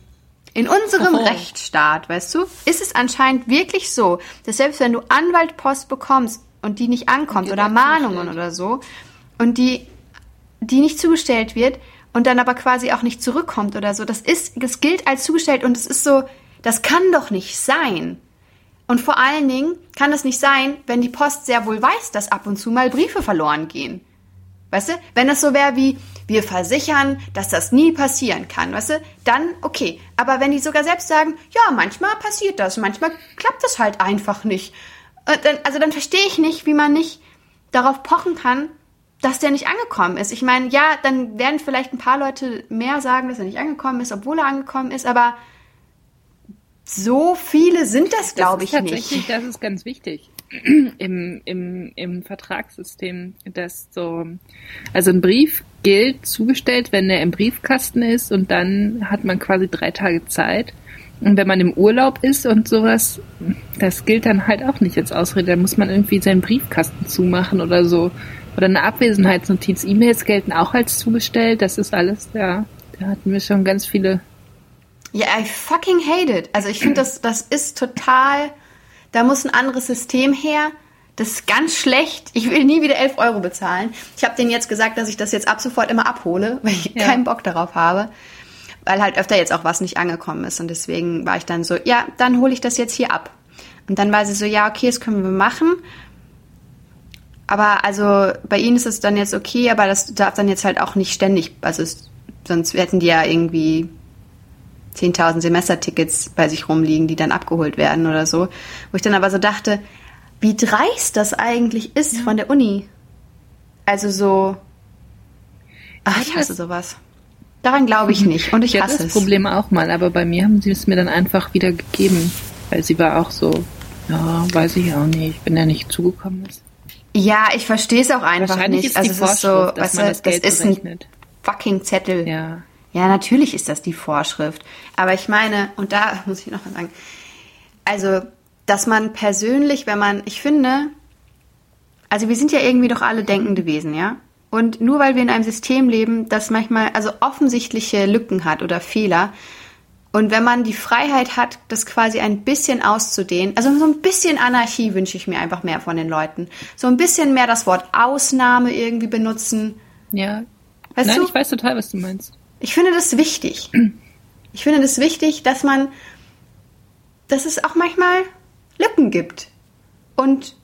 in unserem Oh. Rechtsstaat, weißt du, ist es anscheinend wirklich so, dass selbst wenn du Anwaltpost bekommst und die nicht ankommt oder Mahnungen oder so und die, die nicht zugestellt wird und dann aber quasi auch nicht zurückkommt oder so, das ist, das gilt als zugestellt und es ist so, das kann doch nicht sein. Und vor allen Dingen kann es nicht sein, wenn die Post sehr wohl weiß, dass ab und zu mal Briefe verloren gehen. Weißt du? Wenn das so wäre wie, wir versichern, dass das nie passieren kann, weißt du? Dann okay. Aber wenn die sogar selbst sagen, ja, manchmal passiert das, manchmal klappt das halt einfach nicht. Äh, dann, also dann verstehe ich nicht, wie man nicht darauf pochen kann, dass der nicht angekommen ist. Ich meine, ja, dann werden vielleicht ein paar Leute mehr sagen, dass er nicht angekommen ist, obwohl er angekommen ist, aber so viele sind das, glaube ich, ist tatsächlich, nicht. Das ist ganz wichtig (clears throat) im, im, im Vertragssystem, dass so, also ein Brief gilt zugestellt, wenn er im Briefkasten ist und dann hat man quasi drei Tage Zeit. Und wenn man im Urlaub ist und sowas, das gilt dann halt auch nicht als Ausrede. Dann muss man irgendwie seinen Briefkasten zumachen oder so. Oder eine Abwesenheitsnotiz. E-Mails gelten auch als zugestellt. Das ist alles, ja, da hatten wir schon ganz viele Ja, I fucking hate it. Also ich finde, das, das ist total, da muss ein anderes System her. Das ist ganz schlecht. Ich will nie wieder 11 Euro bezahlen. Ich habe denen jetzt gesagt, dass ich das jetzt ab sofort immer abhole, (laughs) weil ich Ja. keinen Bock darauf habe. Weil halt öfter jetzt auch was nicht angekommen ist. Und deswegen war ich dann so, ja, dann hole ich das jetzt hier ab. Und dann war sie so, ja, okay, das können wir machen. Aber also bei ihnen ist es dann jetzt okay, aber das darf dann jetzt halt auch nicht ständig, also es, sonst hätten die ja irgendwie 10.000 Semestertickets bei sich rumliegen, die dann abgeholt werden oder so. Wo ich dann aber so dachte, wie dreist das eigentlich ist von der Uni. Also so, ach, Ja, ich das- hasse sowas. Daran glaube ich nicht und ich Ich hasse das es. Problem auch mal, aber bei mir haben sie es mir dann einfach wieder gegeben, weil sie war auch so, ja, weiß ich auch nicht, wenn er nicht zugekommen ist. Ja, ich verstehe es auch einfach nicht. also es ist so, dass weißt du, das Geld ist ein fucking Zettel. Ja. Ja, natürlich ist das die Vorschrift. Aber ich meine, und da muss ich noch mal sagen, also, dass man persönlich, wenn man, ich finde, also wir sind ja irgendwie doch alle denkende Wesen, ja? Und nur weil wir in einem System leben, das manchmal also offensichtliche Lücken hat oder Fehler, und wenn man die Freiheit hat, das quasi ein bisschen auszudehnen, also so ein bisschen Anarchie wünsche ich mir einfach mehr von den Leuten. So ein bisschen mehr das Wort Ausnahme irgendwie benutzen. Ja. Weißt Nein, du? ich weiß total, was du meinst. Ich finde das wichtig. Ich finde das wichtig, dass man, dass es auch manchmal Lücken gibt und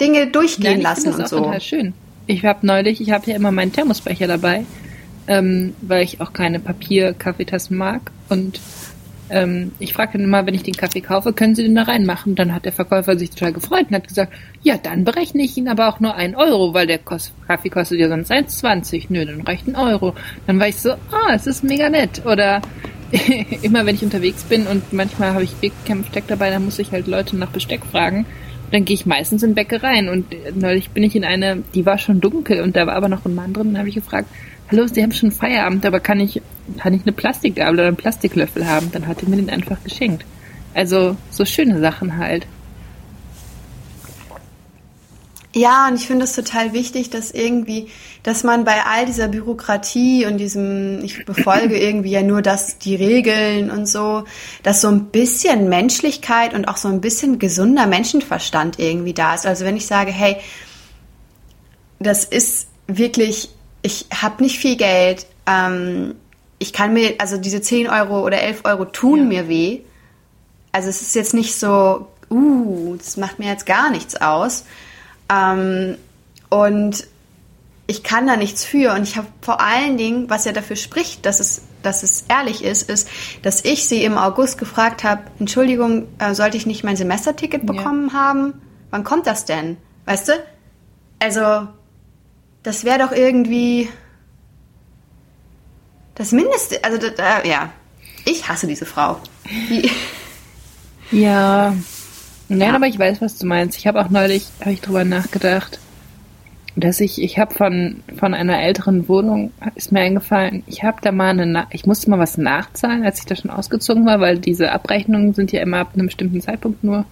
Dinge durchgehen Nein, lassen und so. total schön. Ich habe neulich, ich habe ja immer meinen Thermosbecher dabei, ähm, weil ich auch keine Papier-Kaffeetassen mag. Und ähm, ich frage dann immer, wenn ich den Kaffee kaufe, können Sie den da reinmachen? Dann hat der Verkäufer sich total gefreut und hat gesagt, ja, dann berechne ich Ihnen aber auch nur einen Euro, weil der Kost Kaffee kostet ja sonst 1,20. Nö, dann reicht ein Euro. Dann war ich so, ah, es ist mega nett. Oder (laughs) immer wenn ich unterwegs bin und manchmal habe ich Besteck dabei, dann muss ich halt Leute nach Besteck fragen. Dann gehe ich meistens in Bäckereien und äh, neulich bin ich in eine, die war schon dunkel und da war aber noch ein Mann drin, dann habe ich gefragt, hallo, Sie haben schon Feierabend, aber kann ich, kann ich eine Plastikgabel oder einen Plastiklöffel haben? Dann hat er mir den einfach geschenkt. Also so schöne Sachen halt. Ja, und ich finde es total wichtig, dass irgendwie, dass man bei all dieser Bürokratie und diesem, ich befolge irgendwie ja nur das, die Regeln und so, dass so ein bisschen Menschlichkeit und auch so ein bisschen gesunder Menschenverstand irgendwie da ist. Also wenn ich sage, hey, das ist wirklich, ich habe nicht viel Geld, ähm, ich kann mir, also diese 10 Euro oder 11 Euro tun Ja. mir weh. Also es ist jetzt nicht so, uh, das macht mir jetzt gar nichts aus. Ähm, und ich kann da nichts für. Und ich habe vor allen Dingen, was ja dafür spricht, dass es, dass es ehrlich ist, ist, dass ich sie im August gefragt habe, Entschuldigung, äh, sollte ich nicht mein Semesterticket Ja. bekommen haben? Wann kommt das denn? Weißt du? Also, das wäre doch irgendwie das Mindeste. Also, da, da, ja, ich hasse diese Frau. Die, (laughs) Ja. Nein, Ja. aber ich weiß, was du meinst. Ich habe auch neulich, habe ich drüber nachgedacht, dass ich, ich habe von, von einer älteren Wohnung, ist mir eingefallen, ich habe da mal eine, ich musste mal was nachzahlen, als ich da schon ausgezogen war, weil diese Abrechnungen sind ja immer ab einem bestimmten Zeitpunkt nur.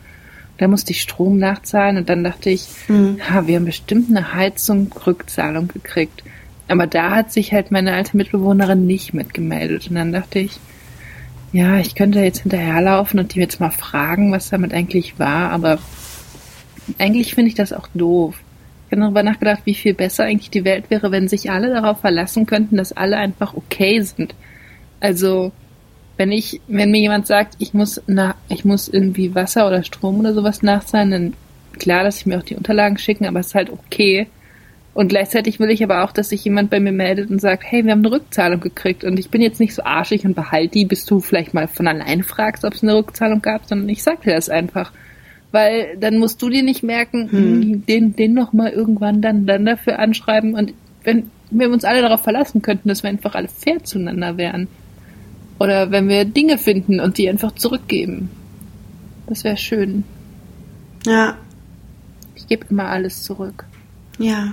Da musste ich Strom nachzahlen und dann dachte ich, ha, wir haben bestimmt eine Heizung Rückzahlung gekriegt. Aber da hat sich halt meine alte Mitbewohnerin nicht mitgemeldet. Und dann dachte ich, ja, ich könnte jetzt hinterherlaufen und die jetzt mal fragen, was damit eigentlich war, aber eigentlich finde ich das auch doof. Ich habe darüber nachgedacht, wie viel besser eigentlich die Welt wäre, wenn sich alle darauf verlassen könnten, dass alle einfach okay sind. Also, wenn ich, wenn mir jemand sagt, ich muss na, ich muss irgendwie Wasser oder Strom oder sowas nachzahlen, dann klar, dass ich mir auch die Unterlagen schicken, aber es ist halt okay. Und gleichzeitig will ich aber auch, dass sich jemand bei mir meldet und sagt, hey, wir haben eine Rückzahlung gekriegt und ich bin jetzt nicht so arschig und behalte die, bis du vielleicht mal von alleine fragst, ob es eine Rückzahlung gab, sondern ich sag dir das einfach. Weil dann musst du dir nicht merken, hm. den, den noch mal irgendwann dann, dann dafür anschreiben und wenn wir uns alle darauf verlassen könnten, dass wir einfach alle fair zueinander wären. Oder wenn wir Dinge finden und die einfach zurückgeben. Das wäre schön. ja, Ich gebe immer alles zurück. ja.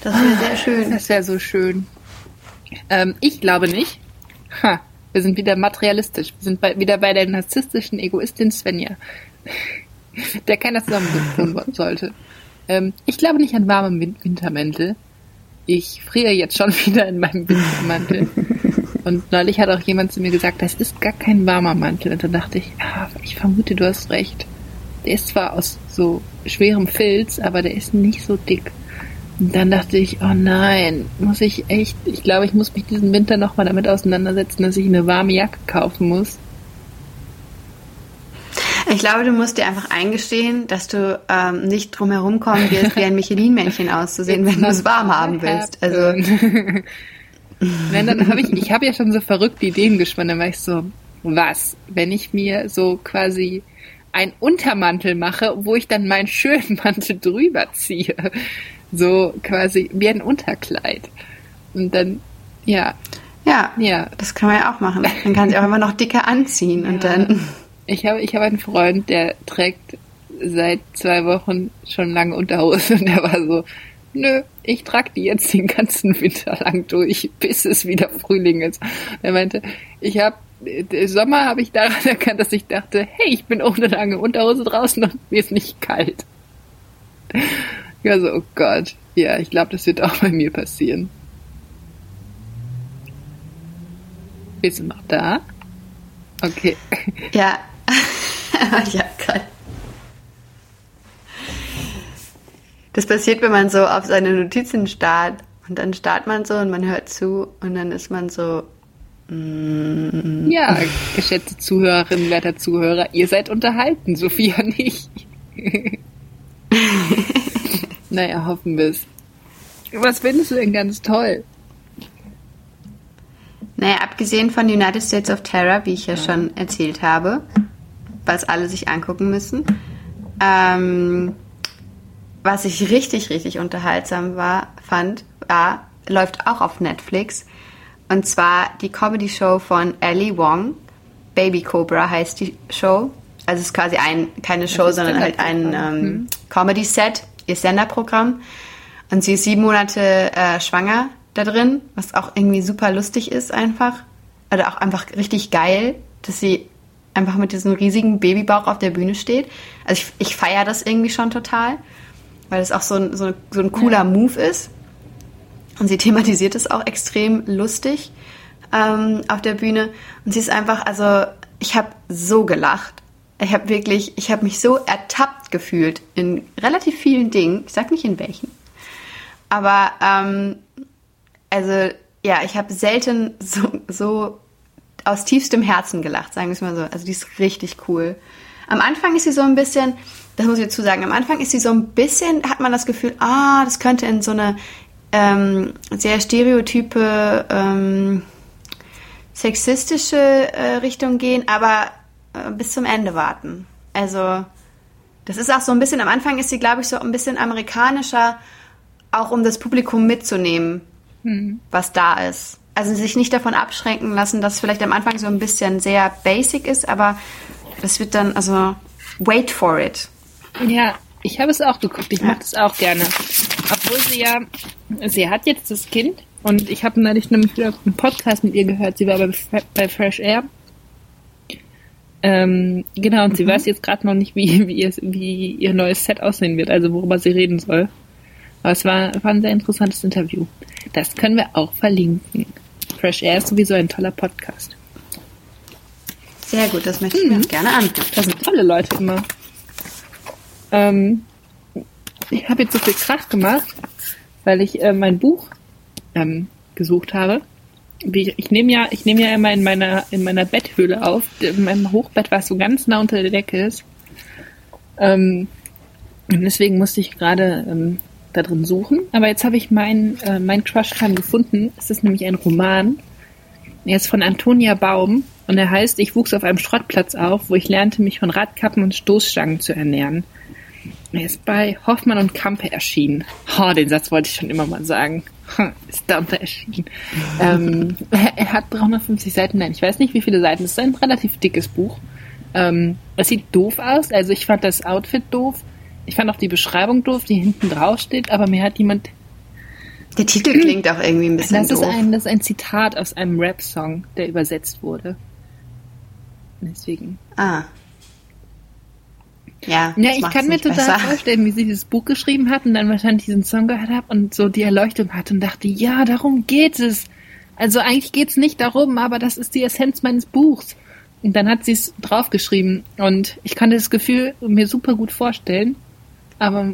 Das wäre sehr schön. Das wäre so schön. Ähm, ich glaube nicht. Ha, wir sind wieder materialistisch. Wir sind bei, wieder bei der narzisstischen Egoistin Svenja. der keiner zusammen wohnen sollte. Ähm, ich glaube nicht an warme Win Wintermäntel. Ich friere jetzt schon (laughs) wieder in meinem Wintermantel. (laughs) Und neulich hat auch jemand zu mir gesagt, das ist gar kein warmer Mantel. Und dann dachte ich, ah, ich vermute, du hast recht. Der ist zwar aus so schwerem Filz, aber der ist nicht so dick. Und dann dachte ich, oh nein, muss ich echt, ich glaube, ich muss mich diesen Winter nochmal damit auseinandersetzen, dass ich eine warme Jacke kaufen muss. Ich glaube, du musst dir einfach eingestehen, dass du ähm, nicht drum herum kommen wirst, wie ein Michelin-Männchen (laughs) auszusehen, wenn du es warm haben willst. Also, (laughs) Nein, dann habe ich, ich habe ja schon so verrückte Ideen gesponnen, dann war ich so, was, wenn ich mir so quasi ein Untermantel mache, wo ich dann meinen schönen (laughs) Mantel drüber ziehe. So quasi wie ein Unterkleid. Und dann, ja, ja, ja. das kann man ja auch machen. Dann kann sie auch immer noch dicker anziehen und dann. Ich habe, ich habe einen Freund, der trägt seit zwei Wochen schon lange Unterhose (laughs) und der war so, nö, ich trage die jetzt den ganzen Winter lang durch, bis es wieder Frühling ist. Er meinte, ich habe im Sommer habe ich daran (laughs) erkannt, dass ich dachte, hey, ich bin ohne lange Unterhose draußen und mir ist nicht kalt. War so, oh Gott, ja, ich glaube, das wird auch bei mir passieren. Bist du noch da? Okay. Ja. (laughs) ja, gerade. Das passiert, wenn man so auf seine Notizen starrt und dann starrt man so und man hört zu und dann ist man so. Mm, Ja, geschätzte Zuhörerinnen, werter Zuhörer, ihr seid unterhalten, Sophia nicht. (laughs) naja, hoffen wir es. Was findest du denn ganz toll? Naja, abgesehen von United States of Terror, wie ich ja schon erzählt habe, was alle sich angucken müssen, ähm, was ich richtig, richtig unterhaltsam war, fand, war, läuft auch auf Netflix. Und zwar die Comedy-Show von Ali Wong. Baby Cobra heißt die Show. Also es ist quasi ein, keine Show, sondern halt ein ähm, Comedy-Set, ihr Senderprogramm. Und sie ist sieben Monate äh, schwanger da drin, was auch irgendwie super lustig ist einfach. Oder auch einfach richtig geil, dass sie einfach mit diesem riesigen Babybauch auf der Bühne steht. Also ich, ich feiere das irgendwie schon total, weil das auch so ein, so, so ein cooler Move ist. Und sie thematisiert es auch extrem lustig ähm, auf der Bühne. Und sie ist einfach, also ich habe so gelacht. Ich habe wirklich, ich habe mich so ertappt gefühlt in relativ vielen Dingen. Ich sag nicht in welchen. Aber ähm, also ja, ich habe selten so, so aus tiefstem Herzen gelacht, sagen wir es mal so. Also die ist richtig cool. Am Anfang ist sie so ein bisschen, das muss ich dazu sagen, am Anfang ist sie so ein bisschen, hat man das Gefühl, ah, das könnte in so eine ähm, sehr stereotype, ähm, sexistische äh, Richtung gehen, aber äh, bis zum Ende warten. Also das ist auch so ein bisschen, am Anfang ist sie, glaube ich, so ein bisschen amerikanischer, auch um das Publikum mitzunehmen, Hm. was da ist. Also sich nicht davon abschränken lassen, dass vielleicht am Anfang so ein bisschen sehr basic ist, aber das wird dann, also wait for it. Ja, ich habe es auch geguckt. Ich Ja. mache das auch gerne. Obwohl sie ja, sie hat jetzt das Kind und ich habe neulich nämlich wieder einen Podcast mit ihr gehört. Sie war bei, bei Fresh Air. Ähm, genau, und sie weiß jetzt gerade noch nicht, wie, wie, ihr, wie ihr neues Set aussehen wird, also worüber sie reden soll. Aber es war, war ein sehr interessantes Interview. Das können wir auch verlinken. Fresh Air ist sowieso ein toller Podcast. Sehr gut, das möchte ich mir auch gerne angucken. Das sind tolle Leute immer. Ähm, ich habe jetzt so viel Krach gemacht, weil ich äh, mein Buch ähm, gesucht habe. Wie, ich- nehme ja, ich nehme ja immer in meiner in meiner Betthöhle auf, in meinem Hochbett, was so ganz nah unter der Decke ist. Ähm, und deswegen musste ich gerade ähm, da drin suchen. Aber jetzt habe ich mein äh, mein Crush-Fan gefunden. Es ist nämlich ein Roman. Er ist von Antonia Baum und er heißt Ich wuchs auf einem Schrottplatz auf, wo ich lernte, mich von Radkappen und Stoßstangen zu ernähren. Er ist bei Hoffmann und Kampe erschienen. Oh, den Satz wollte ich schon immer mal sagen. Ist Dampe erschienen. (laughs) ähm, er, er hat 350 Seiten, nein, ich weiß nicht wie viele Seiten. Es ist ein relativ dickes Buch. Ähm, es sieht doof aus, also ich fand das Outfit doof. Ich fand auch die Beschreibung doof, die hinten drauf steht, aber mir hat jemand Der Titel klingt auch irgendwie ein bisschen das ist, doof. ein, das ist ein Zitat aus einem Rap-Song, der übersetzt wurde. Deswegen. ah. Ja, Ja, ich kann mir total besser. vorstellen, wie sie dieses Buch geschrieben hat und dann wahrscheinlich diesen Song gehört hat und so die Erleuchtung hatte und dachte, ja, darum geht es. Also eigentlich geht es nicht darum, aber das ist die Essenz meines Buchs. Und dann hat sie es draufgeschrieben und ich kann das Gefühl mir super gut vorstellen. Aber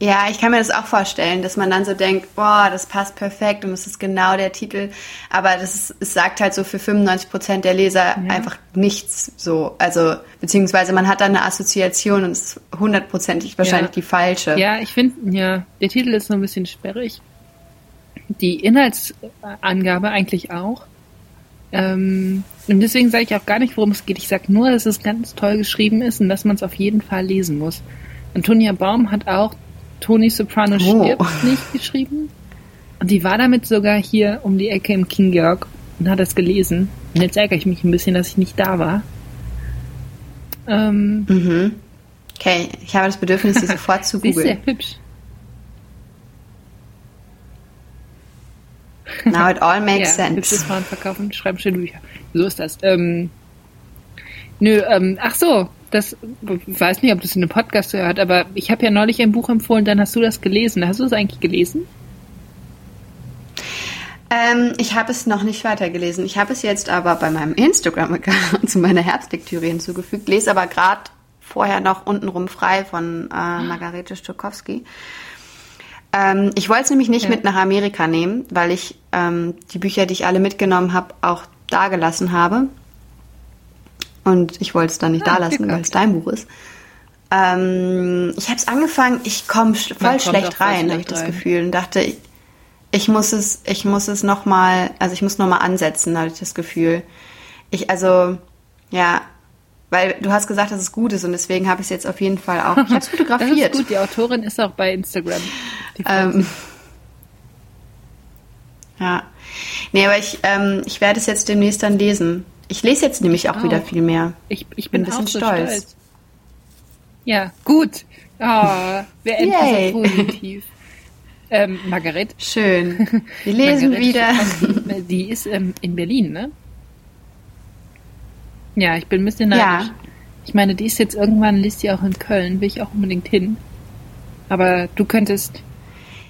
Ja, ich kann mir das auch vorstellen, dass man dann so denkt, boah, das passt perfekt und es ist genau der Titel. Aber das ist, es sagt halt so für 95 Prozent der Leser einfach nichts so. Also, beziehungsweise man hat dann eine Assoziation und es ist hundertprozentig wahrscheinlich Ja. die falsche. Ja, ich finde, ja, der Titel ist so ein bisschen sperrig. Die Inhaltsangabe eigentlich auch. Ähm, und deswegen sage ich auch gar nicht, worum es geht. Ich sage nur, dass es ganz toll geschrieben ist und dass man es auf jeden Fall lesen muss. Antonia Baum hat auch Tony Soprano Oh. stirbt nicht geschrieben. Und die war damit sogar hier um die Ecke im King Georg und hat das gelesen. Und jetzt ärgere ich mich ein bisschen, dass ich nicht da war. Ähm, Mhm. Okay, ich habe das Bedürfnis, sie (laughs) sofort zu sie ist sehr googeln. hübsch. Now it all makes (laughs) ja, hübsches sense. Frauen verkaufen, schreiben schöne Bücher. So ist das. Ähm, nö, ähm, ach so, das ich weiß nicht, ob du es in einem Podcast gehört, aber ich habe ja neulich ein Buch empfohlen, dann hast du das gelesen. Hast du es eigentlich gelesen? Ähm, ich habe es noch nicht weitergelesen. Ich habe es jetzt aber bei meinem Instagram-Account (laughs) zu meiner Herbstlektüre hinzugefügt. Lese aber gerade vorher noch untenrum frei von äh, Margarete Stokowski. Ähm, ich wollte es nämlich nicht Ja. mit nach Amerika nehmen, weil ich ähm, die Bücher, die ich alle mitgenommen habe, auch da gelassen habe. Und ich wollte es dann nicht Ah, da lassen, weil es dein Buch ist. Ähm, ich habe es angefangen, ich komme voll schlecht rein, habe ich das rein. Gefühl. Und dachte, ich, ich muss es, ich muss es nochmal, also ich muss nochmal ansetzen, habe ich das Gefühl. Ich, also, ja, weil du hast gesagt, dass es gut ist und deswegen habe ich es jetzt auf jeden Fall auch. Ich habe es (laughs) Das fotografiert. ist gut, die Autorin ist auch bei Instagram. Ähm, ja. Nee, aber ich, ähm, ich werde es jetzt demnächst dann lesen. Ich lese jetzt nämlich auch, auch. wieder viel mehr. ich, ich bin bin, ein bisschen so stolz. stolz. Ja, gut. Oh, Yay. so positiv. Ähm, Margaret. Schön. (laughs) Wir lesen wieder. Die ist ähm, in Berlin, ne? Ja, ich bin ein bisschen neidisch. Ja. Ich meine, die ist jetzt irgendwann, liest die auch in Köln, will ich auch unbedingt hin. Aber du könntest,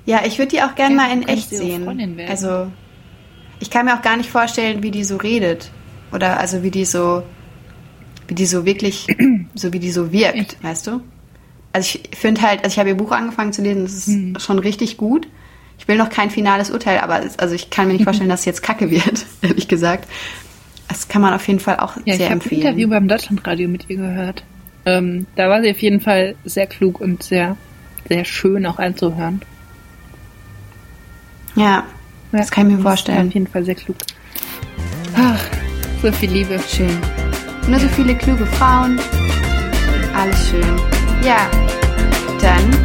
Ja, ich würde die auch gerne Ja, mal in echt sehen. Also, ich kann mir auch gar nicht vorstellen, wie die so redet. Oder also wie die so, wie die so wirklich, (clears throat) so wie die so wirkt, weißt du? Also ich finde halt, also ich habe ihr Buch angefangen zu lesen, das ist Hm. schon richtig gut. Ich will noch kein finales Urteil, aber also ich kann mir nicht (laughs) vorstellen, dass es jetzt kacke wird, (laughs) ehrlich gesagt. Das kann man auf jeden Fall auch Ja, sehr ich habe ein empfehlen. Interview beim Deutschlandradio mit ihr gehört. Ähm, da war sie auf jeden Fall sehr klug und sehr, sehr schön auch anzuhören. Ja, das kann ich mir vorstellen. Auf jeden Fall sehr klug. Ach, so viel Liebe. Schön. Nur so viele kluge Frauen. Alles schön. Ja, dann